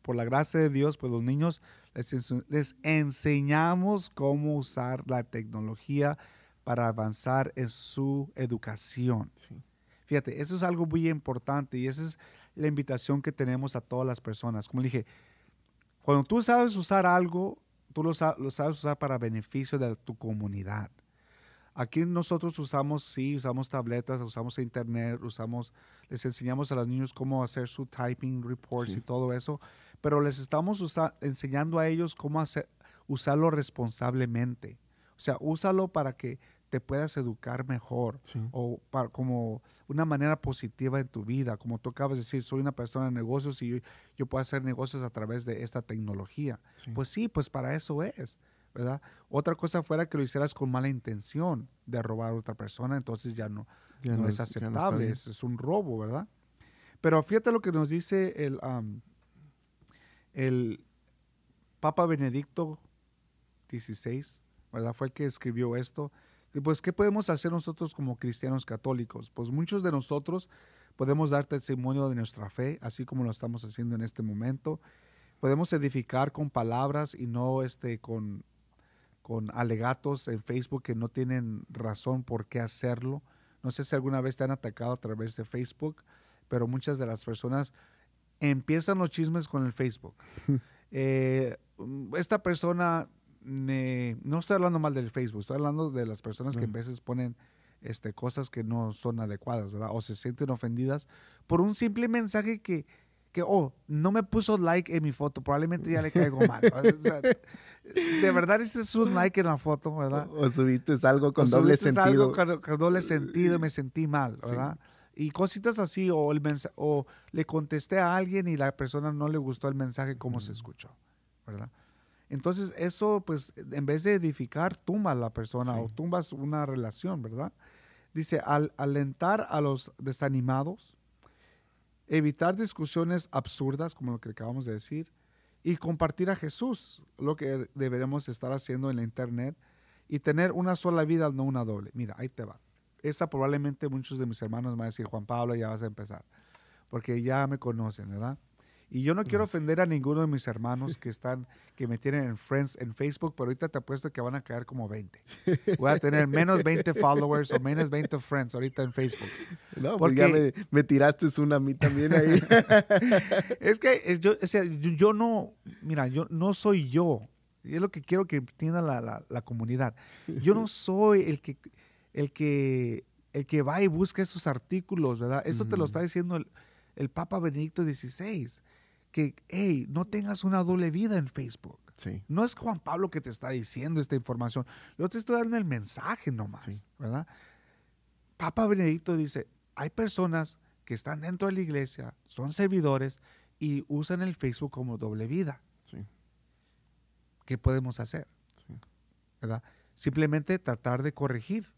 por la gracia de Dios, pues los niños les, les enseñamos cómo usar la tecnología para avanzar en su educación. Sí. Fíjate, eso es algo muy importante y esa es la invitación que tenemos a todas las personas. Como dije, cuando tú sabes usar algo, tú lo, sabes usar para beneficio de tu comunidad. Aquí nosotros usamos, sí, usamos tabletas, usamos internet, usamos, les enseñamos a los niños cómo hacer su typing reports y todo eso, pero les estamos enseñando a ellos cómo hacer, usarlo responsablemente. O sea, úsalo para que te puedas educar mejor o para, como una manera positiva en tu vida. Como tú acabas de decir, soy una persona de negocios y yo, puedo hacer negocios a través de esta tecnología. Pues sí, pues para eso es. ¿verdad? Otra cosa fuera que lo hicieras con mala intención de robar a otra persona, entonces ya no, no, es aceptable, es, un robo, ¿verdad? Pero fíjate lo que nos dice el, el Papa Benedicto XVI, ¿verdad? Fue el que escribió esto pues, ¿qué podemos hacer nosotros como cristianos católicos? Pues muchos de nosotros podemos dar testimonio de nuestra fe, así como lo estamos haciendo en este momento. Podemos edificar con palabras y no este, con, con alegatos en Facebook que no tienen razón por qué hacerlo. No sé si alguna vez te han atacado a través de Facebook, pero muchas de las personas empiezan los chismes con el Facebook. (laughs) Eh, esta persona no estoy hablando mal del Facebook, estoy hablando de las personas que a veces ponen este, cosas que no son adecuadas, ¿verdad? O se sienten ofendidas por un simple mensaje que, que oh, no me puso like en mi foto, probablemente ya le caigo mal. de verdad, ese es un like en la foto, ¿verdad? O, subiste algo con doble sentido. algo con, doble sentido, me sentí mal, ¿verdad? Y cositas así, o, el o le contesté a alguien y la persona no le gustó el mensaje, cómo se escuchó, ¿verdad? Entonces, eso, pues, en vez de edificar, tumba a la persona o tumbas una relación, ¿verdad? Dice, al alentar a los desanimados, evitar discusiones absurdas, como lo que acabamos de decir, y compartir a Jesús, lo que deberemos estar haciendo en la internet, y tener una sola vida, no una doble. Mira, ahí te va. Esa probablemente muchos de mis hermanos van a decir, Juan Pablo, ya vas a empezar, porque ya me conocen, ¿verdad? Y yo no quiero ofender a ninguno de mis hermanos (laughs) que están, que me tienen en Friends en Facebook, pero ahorita te apuesto que van a caer como 20. Voy a tener menos 20 followers o menos 20 friends ahorita en Facebook. No, porque pues ya me, tiraste una a mí también ahí. (laughs) es que yo, yo, no, mira, yo no soy yo. Y es lo que quiero que entienda la, la, comunidad. Yo no soy el que, el que, el que va y busca esos artículos, ¿verdad? Esto te lo está diciendo el, el Papa Benedicto XVI que, hey, no tengas una doble vida en Facebook. No es Juan Pablo que te está diciendo esta información. Yo te estoy dando el mensaje nomás, ¿verdad? Papa Benedicto dice, hay personas que están dentro de la iglesia, son servidores y usan el Facebook como doble vida. ¿Qué podemos hacer? ¿verdad? Simplemente tratar de corregir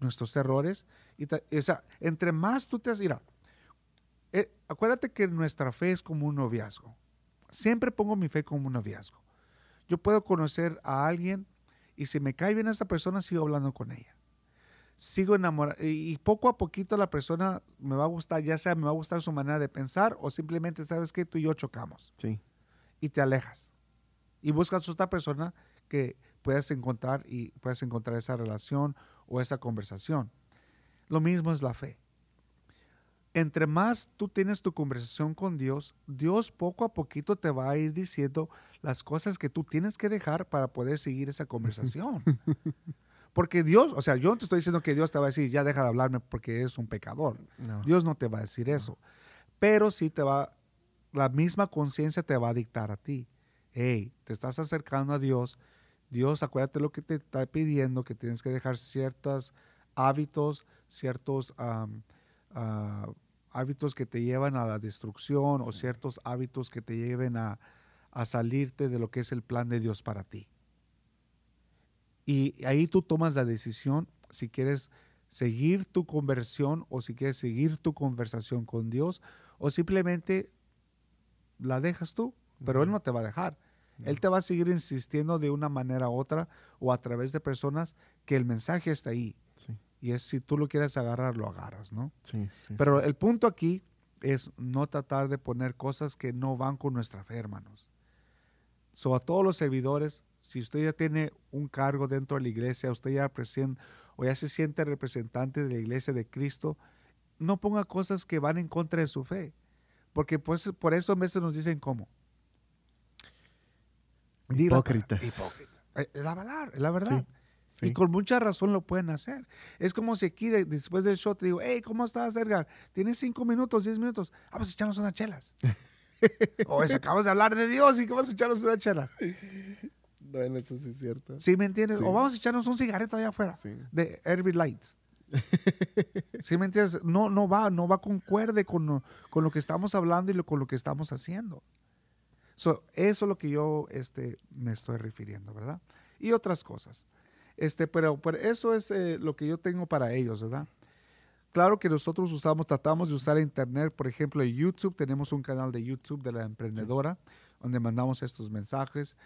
nuestros errores. Y entre más tú te has... Mira, eh, acuérdate que nuestra fe es como un noviazgo. Siempre pongo mi fe como un noviazgo. Yo puedo conocer a alguien y si me cae bien esa persona, sigo hablando con ella. Sigo enamorado y poco a poquito la persona me va a gustar, ya sea me va a gustar su manera de pensar o simplemente sabes que tú y yo chocamos. Sí. Y te alejas. Y buscas otra persona que puedas encontrar y puedas encontrar esa relación o esa conversación. Lo mismo es la fe entre más tú tienes tu conversación con Dios, Dios poco a poquito te va a ir diciendo las cosas que tú tienes que dejar para poder seguir esa conversación. (laughs) Porque Dios, o sea, yo no te estoy diciendo que Dios te va a decir, ya deja de hablarme porque eres un pecador. Dios no te va a decir eso. Pero sí te va, la misma conciencia te va a dictar a ti. Hey, te estás acercando a Dios. Dios, acuérdate lo que te está pidiendo, que tienes que dejar ciertos hábitos, ciertos hábitos que te llevan a la destrucción o ciertos hábitos que te lleven a, salirte de lo que es el plan de Dios para ti. Y ahí tú tomas la decisión si quieres seguir tu conversión o si quieres seguir tu conversación con Dios o simplemente la dejas tú, pero Él no te va a dejar. Él te va a seguir insistiendo de una manera u otra o a través de personas que el mensaje está ahí. Y es si tú lo quieres agarrar, lo agarras, ¿no? Sí. Pero el punto aquí es no tratar de poner cosas que no van con nuestra fe, hermanos. So, a todos los servidores, si usted ya tiene un cargo dentro de la iglesia, usted ya o ya se siente representante de la iglesia de Cristo, no ponga cosas que van en contra de su fe. Porque pues, por eso a veces nos dicen cómo. Hipócritas. Hipócrita. Eh, la, verdad. Y con mucha razón lo pueden hacer. Es como si aquí después del show te digo, hey, ¿cómo estás, Edgar? Tienes cinco minutos, diez minutos. Vamos a echarnos unas chelas. (laughs) o es, acabas de hablar de Dios y que vamos a echarnos unas chelas. Bueno, eso sí es cierto. ¿Sí me entiendes? O vamos a echarnos un cigarrito allá afuera de Herbie Lights. ¿Sí me entiendes? No, no va, no va concuerde con, con lo que estamos hablando y con lo que estamos haciendo. eso es lo que yo este, me estoy refiriendo, ¿verdad? Y otras cosas. Este, pero, eso es eh, lo que yo tengo para ellos, ¿verdad? Claro que nosotros usamos, tratamos de usar internet, por ejemplo, en YouTube, tenemos un canal de YouTube de la emprendedora, donde mandamos estos mensajes.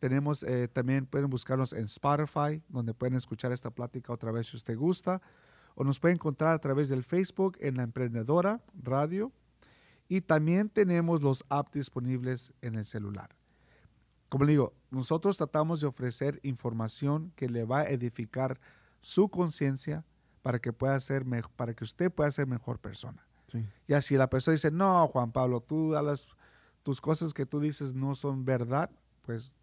Tenemos, eh, también pueden buscarnos en Spotify, donde pueden escuchar esta plática otra vez si usted gusta. O nos pueden encontrar a través del Facebook en la emprendedora radio. Y también tenemos los apps disponibles en el celular como le digo, nosotros tratamos de ofrecer información que le va a edificar su conciencia para que pueda ser para que usted pueda ser mejor persona. Y así la persona dice, no, Juan Pablo, tú las, tus cosas que tú dices no son verdad, pues,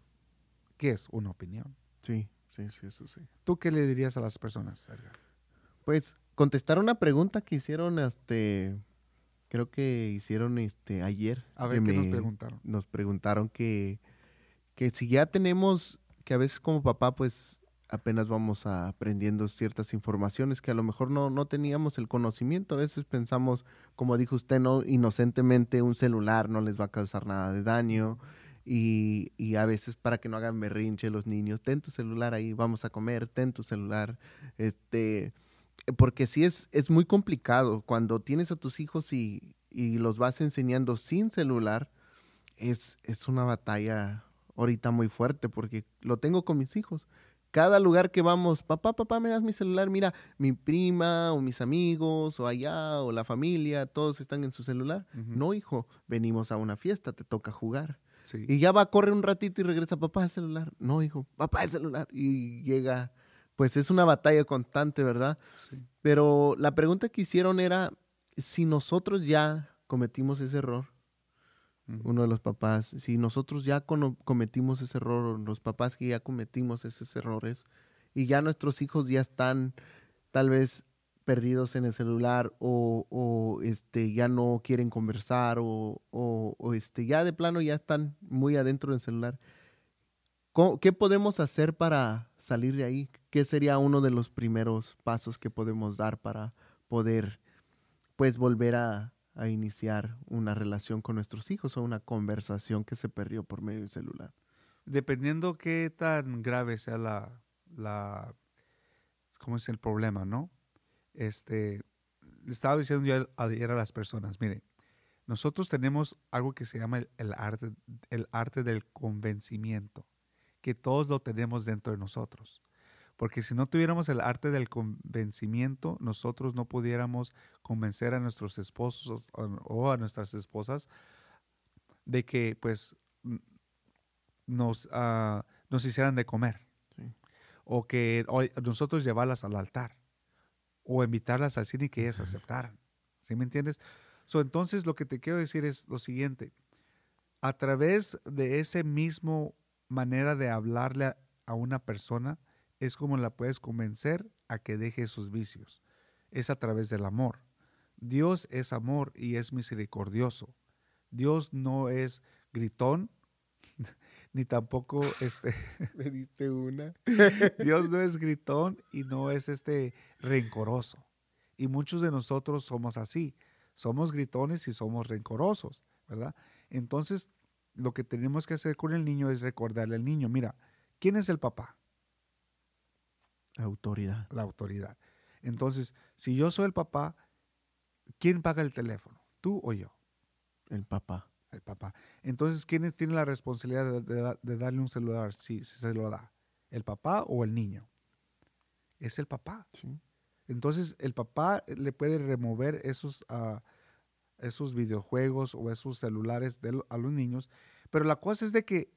¿qué es? Una opinión. Sí, sí, sí, eso sí. ¿Tú qué le dirías a las personas, Pues contestar una pregunta que hicieron, este, creo que hicieron este ayer. A ver, ¿qué nos preguntaron? Nos preguntaron que que si ya tenemos, que a veces como papá pues apenas vamos aprendiendo ciertas informaciones que a lo mejor no, no teníamos el conocimiento. A veces pensamos, como dijo usted, no inocentemente un celular no les va a causar nada de daño. Y, y, a veces para que no hagan berrinche los niños, ten tu celular ahí, vamos a comer, ten tu celular. Este, porque sí es, es muy complicado. Cuando tienes a tus hijos y, y los vas enseñando sin celular, es, es una batalla ahorita muy fuerte porque lo tengo con mis hijos. cada lugar que vamos, papá, papá, me das mi celular, mira, mi prima o mis amigos o allá o la familia, todos están en su celular. No, hijo, venimos a una fiesta, te toca jugar. Sí. Y ya va, corre un ratito y regresa, papá, el celular. No, hijo, papá, el celular. Y llega, pues es una batalla constante, ¿verdad? sí. Pero la pregunta que hicieron era si nosotros ya cometimos ese error. Uno de los papás, si nosotros ya cometimos ese error, los papás que ya cometimos esos errores, y ya nuestros hijos ya están tal vez perdidos en el celular o, o, este, ya no quieren conversar o, o- o, este, ya de plano ya están muy adentro del celular. ¿Cómo- ¿Qué podemos hacer para salir de ahí? ¿Qué sería uno de los primeros pasos que podemos dar para poder pues volver a, a iniciar una relación con nuestros hijos o una conversación que se perdió por medio del celular? Dependiendo qué tan grave sea la, la ¿cómo es el problema, no? Este, estaba diciendo yo ayer a las personas, mire, nosotros tenemos algo que se llama el arte, el arte del convencimiento, que todos lo tenemos dentro de nosotros. Porque si no tuviéramos el arte del convencimiento, nosotros no pudiéramos convencer a nuestros esposos o, a nuestras esposas de que pues nos, ah, nos hicieran de comer. Sí. O que o nosotros llevarlas al altar. O invitarlas al cine y que ellas aceptaran. ¿Sí me entiendes? So, entonces lo que te quiero decir es lo siguiente. A través de ese mismo manera de hablarle a, a una persona, es como la puedes convencer a que deje sus vicios. Es a través del amor. Dios es amor y es misericordioso. Dios no es gritón, (laughs) ni tampoco este (laughs) Me diste una. (laughs) Dios no es gritón y no es este rencoroso. Y muchos de nosotros somos así. Somos gritones y somos rencorosos, ¿verdad? Entonces, lo que tenemos que hacer con el niño es recordarle al niño, mira, ¿quién es el papá? Autoridad. La autoridad. Entonces, si yo soy el papá, ¿quién paga el teléfono? ¿Tú o yo? El papá. El papá. Entonces, ¿quién tiene la responsabilidad de, de da- de darle un celular si, si se lo da? ¿El papá o el niño? Es el papá. Sí. Entonces, el papá le puede remover esos, ah, esos videojuegos o esos celulares de a los niños, pero la cosa es de que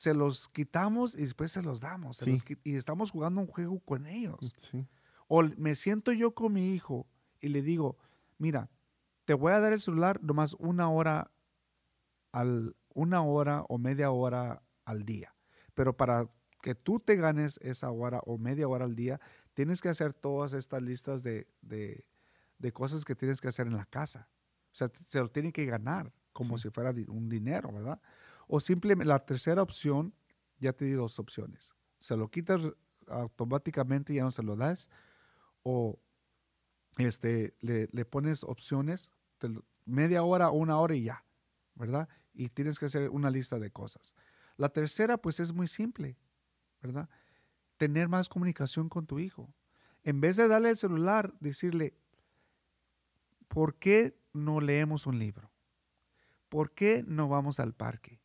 se los quitamos y después se los damos. se Sí. los qui- y estamos jugando un juego con ellos. Sí. O me siento yo con mi hijo y le digo, mira, te voy a dar el celular nomás una hora al, una hora o media hora al día. Pero para que tú te ganes esa hora o media hora al día, tienes que hacer todas estas listas de, de- de cosas que tienes que hacer en la casa. O sea, se lo tiene que ganar como Sí. si fuera un dinero, ¿verdad? O simplemente la tercera opción, ya te di dos opciones. Se lo quitas automáticamente y ya no se lo das. O este, le, le pones opciones, media hora una hora y ya, ¿verdad? Y tienes que hacer una lista de cosas. La tercera, pues es muy simple, ¿verdad? Tener más comunicación con tu hijo. En vez de darle el celular, decirle, ¿por qué no leemos un libro? ¿Por qué no vamos al parque?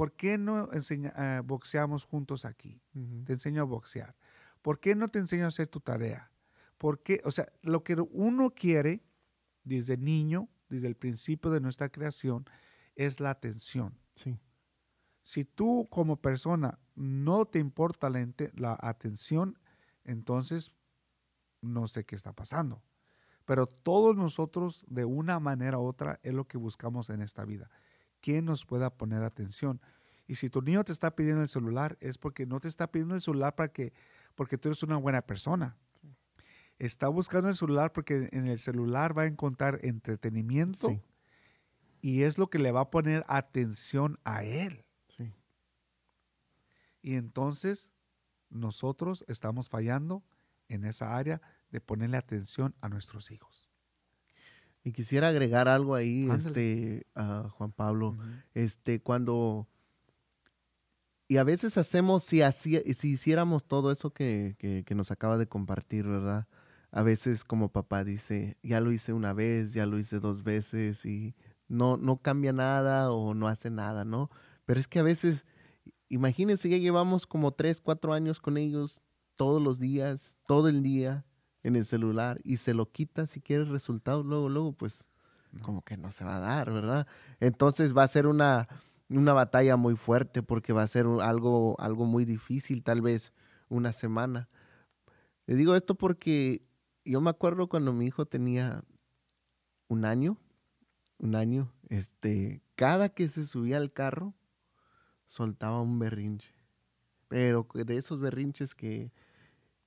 ¿Por qué no enseña- eh, boxeamos juntos aquí? Te enseño a boxear. ¿Por qué no te enseño a hacer tu tarea? ¿Por qué? O sea, lo que uno quiere desde niño, desde el principio de nuestra creación, es la atención. Sí. Si tú como persona no te importa la atención, entonces no sé qué está pasando. Pero todos nosotros, de una manera u otra, es lo que buscamos en esta vida. ¿Quién nos pueda poner atención? Y si tu niño te está pidiendo el celular, es porque no te está pidiendo el celular para que, porque tú eres una buena persona. Está buscando el celular porque en el celular va a encontrar entretenimiento Sí. y es lo que le va a poner atención a él. Sí. Y entonces nosotros estamos fallando en esa área de ponerle atención a nuestros hijos. Y quisiera agregar algo ahí, Ándale. este, a Juan Pablo. este, cuando... Y a veces hacemos, si, hacía- si hiciéramos todo eso que, que- que nos acaba de compartir, ¿verdad? A veces como papá dice, ya lo hice una vez, ya lo hice dos veces y no, no cambia nada o no hace nada, ¿no? Pero es que a veces, imagínense, ya llevamos como tres, cuatro años con ellos todos los días, todo el día en el celular y se lo quitas si quieres resultados luego, luego, pues como que no se va a dar, ¿verdad? Entonces va a ser una, una batalla muy fuerte porque va a ser algo, algo muy difícil, tal vez una semana. Le digo esto porque yo me acuerdo cuando mi hijo tenía un año, un año, este, cada que se subía al carro, soltaba un berrinche. Pero de esos berrinches que,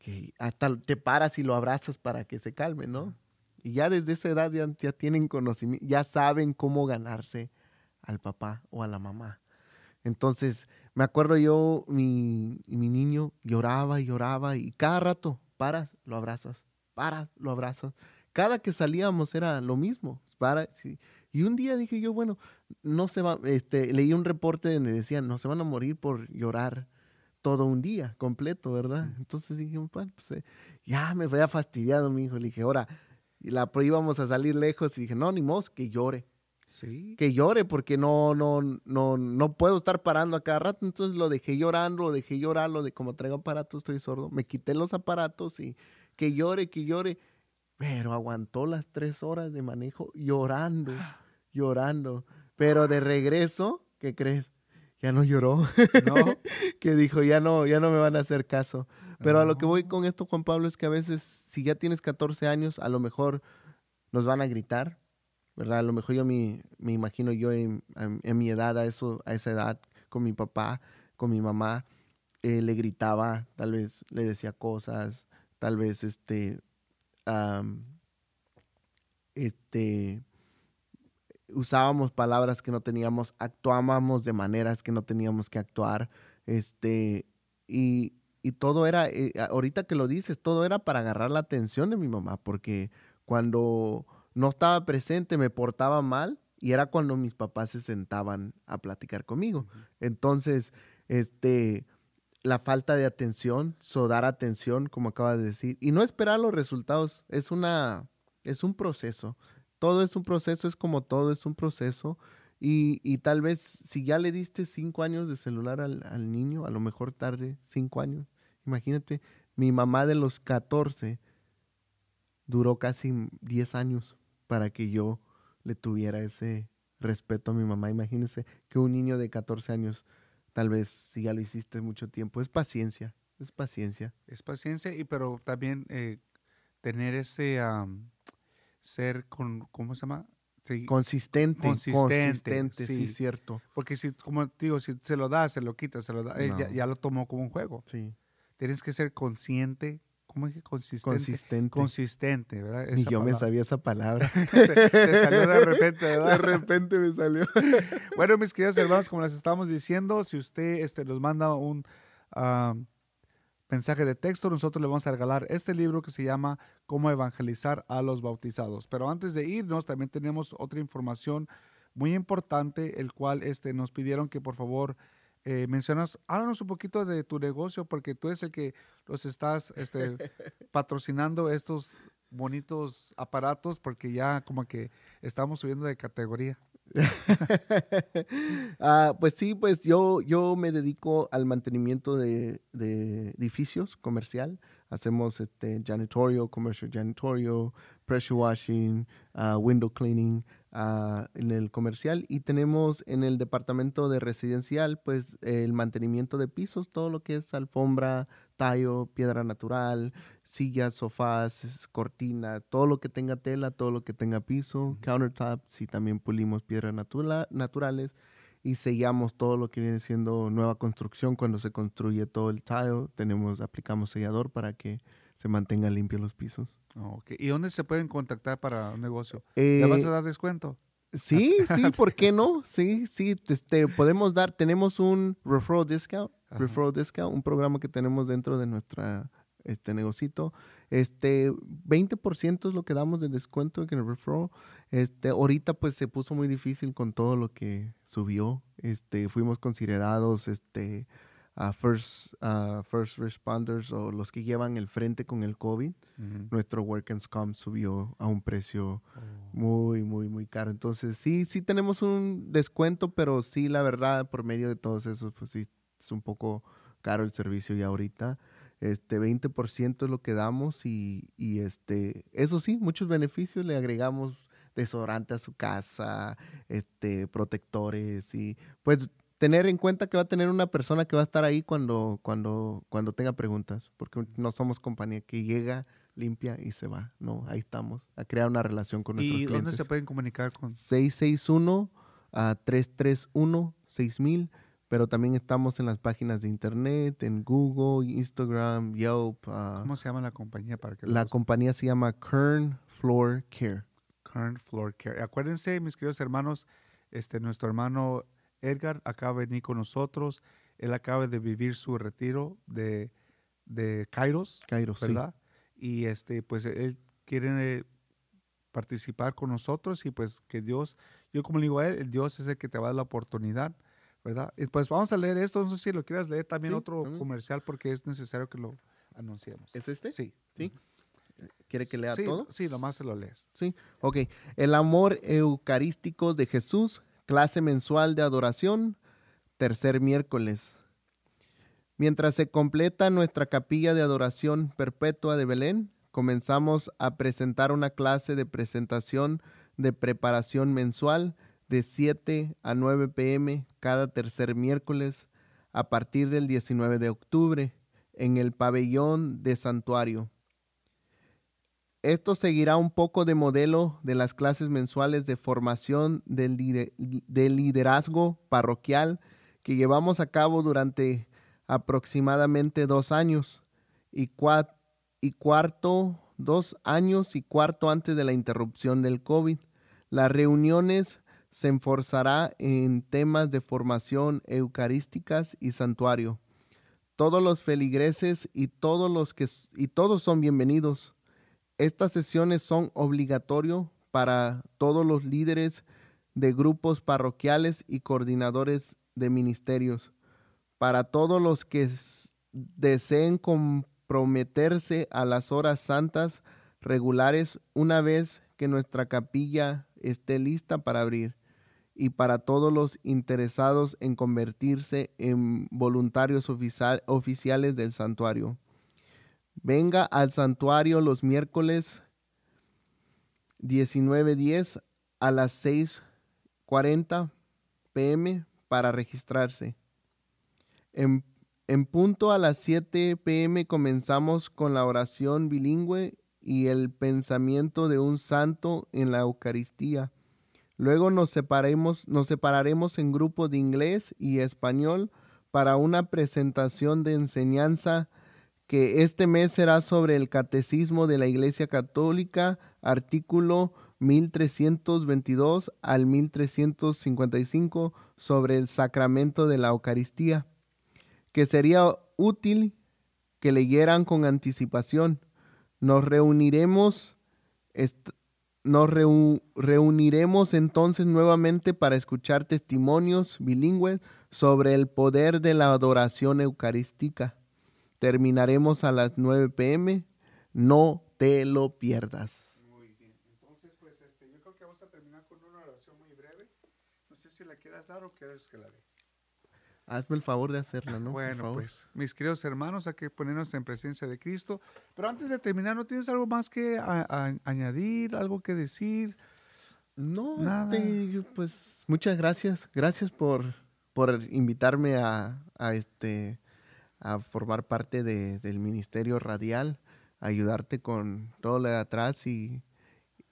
que hasta te paras y lo abrazas para que se calme, ¿no? Y ya desde esa edad ya, tienen conocimiento, ya saben cómo ganarse al papá o a la mamá. Entonces, me acuerdo yo, mi, mi niño lloraba y lloraba y cada rato, paras, lo abrazas, paras, lo abrazas. Cada que salíamos era lo mismo, para, Y un día dije yo, bueno, no se va, este, leí un reporte donde decían, no se van a morir por llorar todo un día completo, ¿verdad? Entonces dije, pues, eh, ya me había fastidiado mi hijo. Le dije, ahora, y la íbamos a salir lejos y dije, no, ni mos, que llore. Sí. Que llore porque no, no, no, no puedo estar parando a cada rato. Entonces lo dejé llorando, lo dejé llorar, lo de como traigo aparatos, estoy sordo. Me quité los aparatos y que llore, que llore. Pero aguantó las tres horas de manejo llorando, (gasps) llorando. Pero de regreso, ¿qué crees? Ya no lloró. No. (laughs) que dijo, ya no, ya no me van a hacer caso. Pero a lo que voy con esto, Juan Pablo, es que a veces, si ya tienes 14 años, a lo mejor nos van a gritar, ¿verdad? A lo mejor yo me, me imagino yo en, mi edad, a, eso, a esa edad, con mi papá, con mi mamá, eh, le gritaba, tal vez le decía cosas, tal vez este, este, usábamos palabras que no teníamos, actuábamos de maneras que no teníamos que actuar, este, y, y todo era, eh, ahorita que lo dices, todo era para agarrar la atención de mi mamá, porque cuando no estaba presente me portaba mal y era cuando mis papás se sentaban a platicar conmigo. Entonces, este, la falta de atención, so dar atención, como acaba de decir, y no esperar los resultados, es una, es un proceso. Todo es un proceso, es como todo, es un proceso. Y, y tal vez si ya le diste cinco años de celular al, al niño, a lo mejor tarde cinco años, Imagínate, mi mamá de los 14 duró casi 10 años para que yo le tuviera ese respeto a mi mamá. Imagínese que un niño de 14 años, tal vez si ya lo hiciste mucho tiempo, es paciencia, es paciencia. Es paciencia, y pero también eh, tener ese ser con, ¿cómo se llama? Consistente, consistente, sí. cierto. Porque si, como digo, si se lo da, se lo quita, se lo da, ya, ya, lo tomó como un juego. Sí. Tienes que ser consciente. ¿Cómo es que consistente? Consistente. Consistente, ¿verdad? Esa yo me sabía esa palabra. (laughs) te, salió de repente, ¿verdad? De repente me salió. (laughs) bueno, mis queridos hermanos, como les estábamos diciendo, si usted este, nos manda un mensaje de texto, nosotros le vamos a regalar este libro que se llama Cómo evangelizar a los bautizados. Pero antes de irnos, también tenemos otra información muy importante, el cual este, nos pidieron que por favor eh, mencionas, háblanos un poquito de tu negocio, porque tú eres el que los estás este, (laughs) patrocinando estos bonitos aparatos, porque ya como que estamos subiendo de categoría. (laughs) Ah, pues sí, pues yo, yo me dedico al mantenimiento de, de edificios comercial. Hacemos este janitorio, commercial janitorio, pressure washing, uh, window cleaning, Ah, en el comercial y tenemos en el departamento de residencial pues el mantenimiento de pisos, todo lo que es alfombra, tallo, piedra natural, sillas, sofás, cortina, todo lo que tenga tela, todo lo que tenga piso, countertops y también pulimos piedras naturales y sellamos todo lo que viene siendo nueva construcción cuando se construye todo el tallo, tenemos aplicamos sellador para que se mantengan limpios los pisos. ¿Y dónde se pueden contactar para un negocio? ¿Le vas a eh, dar descuento? Sí, (laughs) sí, ¿por qué no? Sí, sí, este, podemos dar, tenemos un referral discount, referral discount, un programa que tenemos dentro de nuestra este negocito. Este 20% es lo que damos de descuento en el referral. Este, ahorita pues se puso muy difícil con todo lo que subió. Este, fuimos considerados este first, first responders o los que llevan el frente con el COVID, nuestro Work and Scum subió a un precio oh. muy, muy, muy caro. Entonces, sí, sí tenemos un descuento, pero sí, la verdad, por medio de todos esos, pues sí, es un poco caro el servicio ya ahorita. Este 20% es lo que damos y, y este, eso sí, muchos beneficios le agregamos desodorante a su casa, este, protectores y pues tener en cuenta que va a tener una persona que va a estar ahí cuando, cuando, cuando tenga preguntas, porque no somos compañía que llega, limpia y se va. No, ahí estamos, a crear una relación con nuestros ¿Y clientes. dónde se pueden comunicar con? 661 a 331 6000, pero también estamos en las páginas de internet, en Google, Instagram, Yelp. ah, ¿Cómo se llama la compañía para que la compañía se llama Kern Floor Care. Current Floor Care. Acuérdense, mis queridos hermanos, este, nuestro hermano Edgar acaba de venir con nosotros. Él acaba de vivir su retiro de, de Kairos, Cairo, sí. ¿verdad? Y este, pues él quiere participar con nosotros y pues que Dios, yo como le digo a él, el Dios es el que te va a dar la oportunidad, ¿verdad? Y pues vamos a leer esto, no sé si lo quieras leer también Sí, otro también. comercial porque es necesario que lo anunciemos. ¿Es este? Sí. Sí. ¿Quiere que lea sí, todo? Sí, nomás se lo lees. Sí, ok. El amor eucarístico de Jesús, clase mensual de adoración, tercer miércoles. Mientras se completa nuestra capilla de adoración perpetua de Belén, comenzamos a presentar una clase de presentación de preparación mensual de 7 a 9 pm cada tercer miércoles a partir del 19 de octubre en el pabellón de santuario. Esto seguirá un poco de modelo de las clases mensuales de formación del, lide- del liderazgo parroquial que llevamos a cabo durante aproximadamente dos años y, y cuarto, dos años y cuarto antes de la interrupción del COVID. Las reuniones se enforzará en temas de formación eucarísticas y santuario. Todos los feligreses y todos los que y todos son bienvenidos. Estas sesiones son obligatorio para todos los líderes de grupos parroquiales y coordinadores de ministerios. Para todos los que deseen comprometerse a las horas santas regulares una vez que nuestra capilla esté lista para abrir. Y para todos los interesados en convertirse en voluntarios oficial- oficiales del santuario. Venga al santuario los miércoles 19.10 a las 6.40 pm para registrarse. En, en punto a las 7 pm comenzamos con la oración bilingüe y el pensamiento de un santo en la Eucaristía. Luego nos, separemos, nos separaremos en grupos de inglés y español para una presentación de enseñanza que este mes será sobre el Catecismo de la Iglesia Católica, artículo 1322 al 1355, sobre el sacramento de la Eucaristía, que sería útil que leyeran con anticipación. Nos reuniremos, nos reu- reuniremos entonces nuevamente para escuchar testimonios bilingües sobre el poder de la adoración eucarística. Terminaremos a las 9 pm. No te lo pierdas. Muy bien. Entonces, pues, este, yo creo que vamos a terminar con una oración muy breve. No sé si la quieras dar o quieres que la dé. Hazme el favor de hacerla, ¿no? Bueno, pues, mis queridos hermanos, hay que ponernos en presencia de Cristo. Pero antes de terminar, ¿no tienes algo más que a- a- añadir, algo que decir? No, Nada. este, pues muchas gracias. Gracias por, por invitarme a, a, este a formar parte de- del Ministerio Radial, a ayudarte con todo lo de atrás y,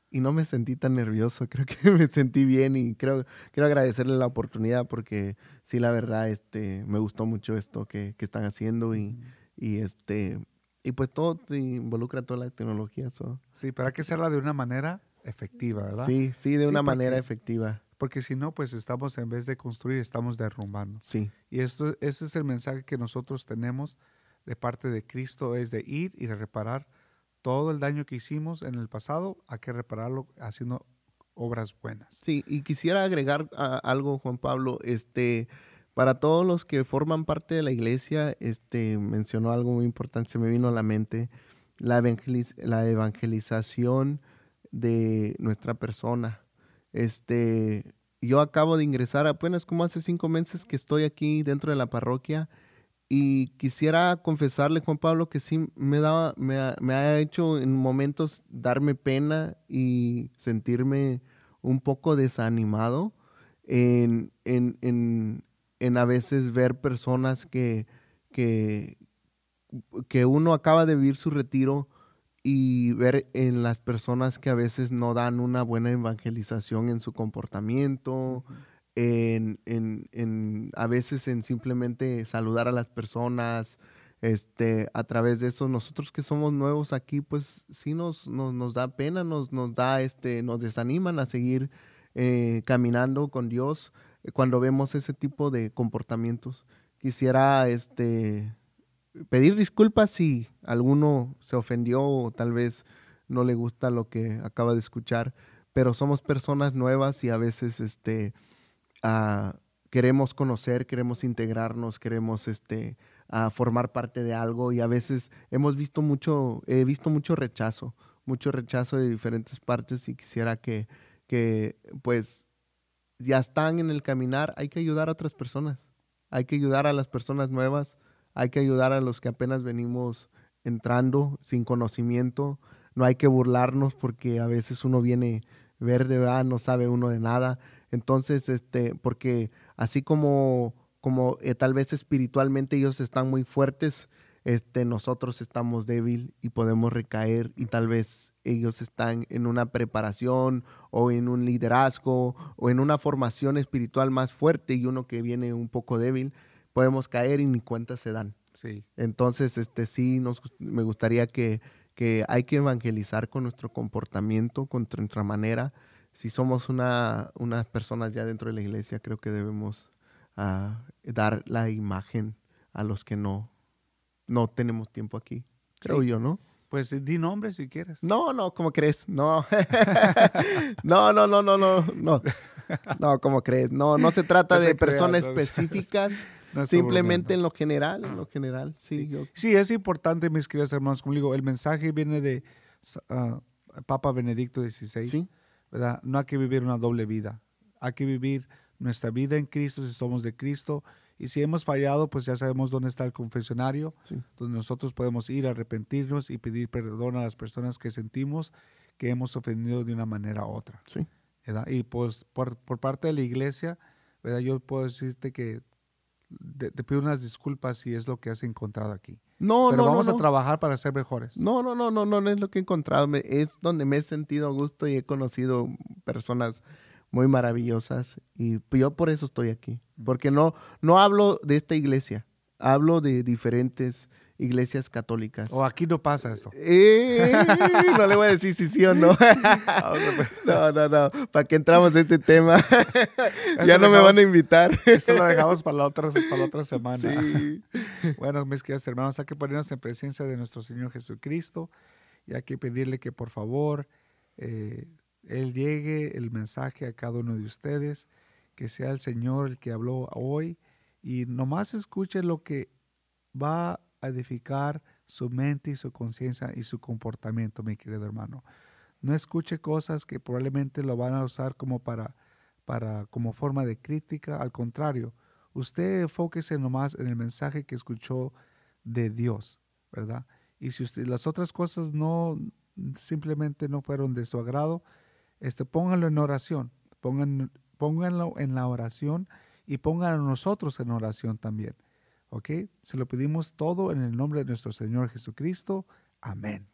y no me sentí tan nervioso, (laughs) creo que me sentí bien y creo quiero agradecerle la oportunidad porque sí la verdad este me gustó mucho esto que, que están haciendo y, y este y pues todo te involucra toda la tecnología so. Sí, pero hay que hacerla de una manera efectiva, ¿verdad? Sí, sí, de Sí, una manera efectiva. Porque si no, pues estamos, en vez de construir, estamos derrumbando. Sí. Y esto, ese es el mensaje que nosotros tenemos de parte de Cristo, es de ir y de reparar todo el daño que hicimos en el pasado, hay que repararlo haciendo obras buenas. Sí, y quisiera agregar a- algo, Juan Pablo, este, para todos los que forman parte de la iglesia, este, mencionó algo muy importante, se me vino a la mente, la, evangeliz- la evangelización de nuestra persona. Este, yo acabo de ingresar, apenas como hace cinco meses que estoy aquí dentro de la parroquia y quisiera confesarle, Juan Pablo, que sí me, daba, me, ha, hecho en momentos darme pena y sentirme un poco desanimado en, en, en, en a veces ver personas que, que, que uno acaba de vivir su retiro y ver en las personas que a veces no dan una buena evangelización en su comportamiento, en, en, en, a veces en simplemente saludar a las personas, este, a través de eso, nosotros que somos nuevos aquí, pues sí nos, nos, nos da pena, nos, nos da, este, nos desaniman a seguir eh, caminando con Dios eh, cuando vemos ese tipo de comportamientos. Quisiera, este, pedir disculpas si alguno se ofendió o tal vez no le gusta lo que acaba de escuchar, pero somos personas nuevas y a veces, este, queremos conocer, queremos integrarnos, queremos este, formar parte de algo y a veces hemos visto mucho, he visto mucho rechazo, mucho rechazo de diferentes partes y quisiera que, que pues ya están en el caminar, hay que ayudar a otras personas, hay que ayudar a las personas nuevas, hay que ayudar a los que apenas venimos entrando sin conocimiento, no hay que burlarnos porque a veces uno viene verde, ¿verdad? no sabe uno de nada. Entonces, este, porque así como, como eh, tal vez espiritualmente ellos están muy fuertes, este, nosotros estamos débil y podemos recaer y tal vez ellos están en una preparación o en un liderazgo o en una formación espiritual más fuerte y uno que viene un poco débil, podemos caer y ni cuenta se dan. Sí. Entonces, este, sí, nos, me gustaría que, que hay que evangelizar con nuestro comportamiento, con nuestra manera, si somos una, unas personas ya dentro de la iglesia, creo que debemos ah, dar la imagen a los que no, no tenemos tiempo aquí. Creo yo, ¿no? Pues di nombre si quieres. No, no, ¿cómo crees? No. (laughs) no, no, no, no, no, no. (laughs) No, ¿cómo crees? No, no se trata de personas específicas. (laughs) simplemente en lo general, en lo general, sí. Sí, es importante, mis queridos hermanos, como digo, el mensaje viene de ah, Papa Benedicto XVI. Sí no hay que vivir una doble vida. Hay que vivir nuestra vida en Cristo si somos de Cristo. Y si hemos fallado, pues ya sabemos dónde está el confesionario, donde nosotros podemos ir a arrepentirnos y pedir perdón a las personas que sentimos que hemos ofendido de una manera u otra. Sí. Y pues por, por, parte de la iglesia, ¿verdad? yo puedo decirte que te pido unas disculpas si es lo que has encontrado aquí. No, Pero no, vamos a trabajar para ser mejores. No, no, no, no, no, no es lo que he encontrado. es donde me he sentido a gusto y he conocido personas muy maravillosas y yo por eso estoy aquí. Porque no, no hablo de esta iglesia, hablo de diferentes iglesias católicas. O aquí no pasa esto. Eh, no le voy a decir si sí o no. (laughs) no, no, no. ¿Para qué entramos en este tema? ya no me van a invitar. Esto lo dejamos para la otra, para la otra semana. Sí. bueno, mis queridos hermanos, hay que ponernos en presencia de nuestro Señor Jesucristo y hay que pedirle que por favor eh, Él llegue el mensaje a cada uno de ustedes, que sea el Señor el que habló hoy y nomás escuche lo que va edificar su mente y su conciencia y su comportamiento, mi querido hermano. No escuche cosas que probablemente lo van a usar como para, para como forma de crítica, al contrario, usted enfóquese nomás en el mensaje que escuchó de Dios, ¿verdad? Y si usted, las otras cosas no simplemente no fueron de su agrado, este, pónganlo en oración, pongan, pónganlo en la oración y pónganlo nosotros en oración también. ¿Ok? Se lo pedimos todo en el nombre de nuestro Señor Jesucristo. Amén.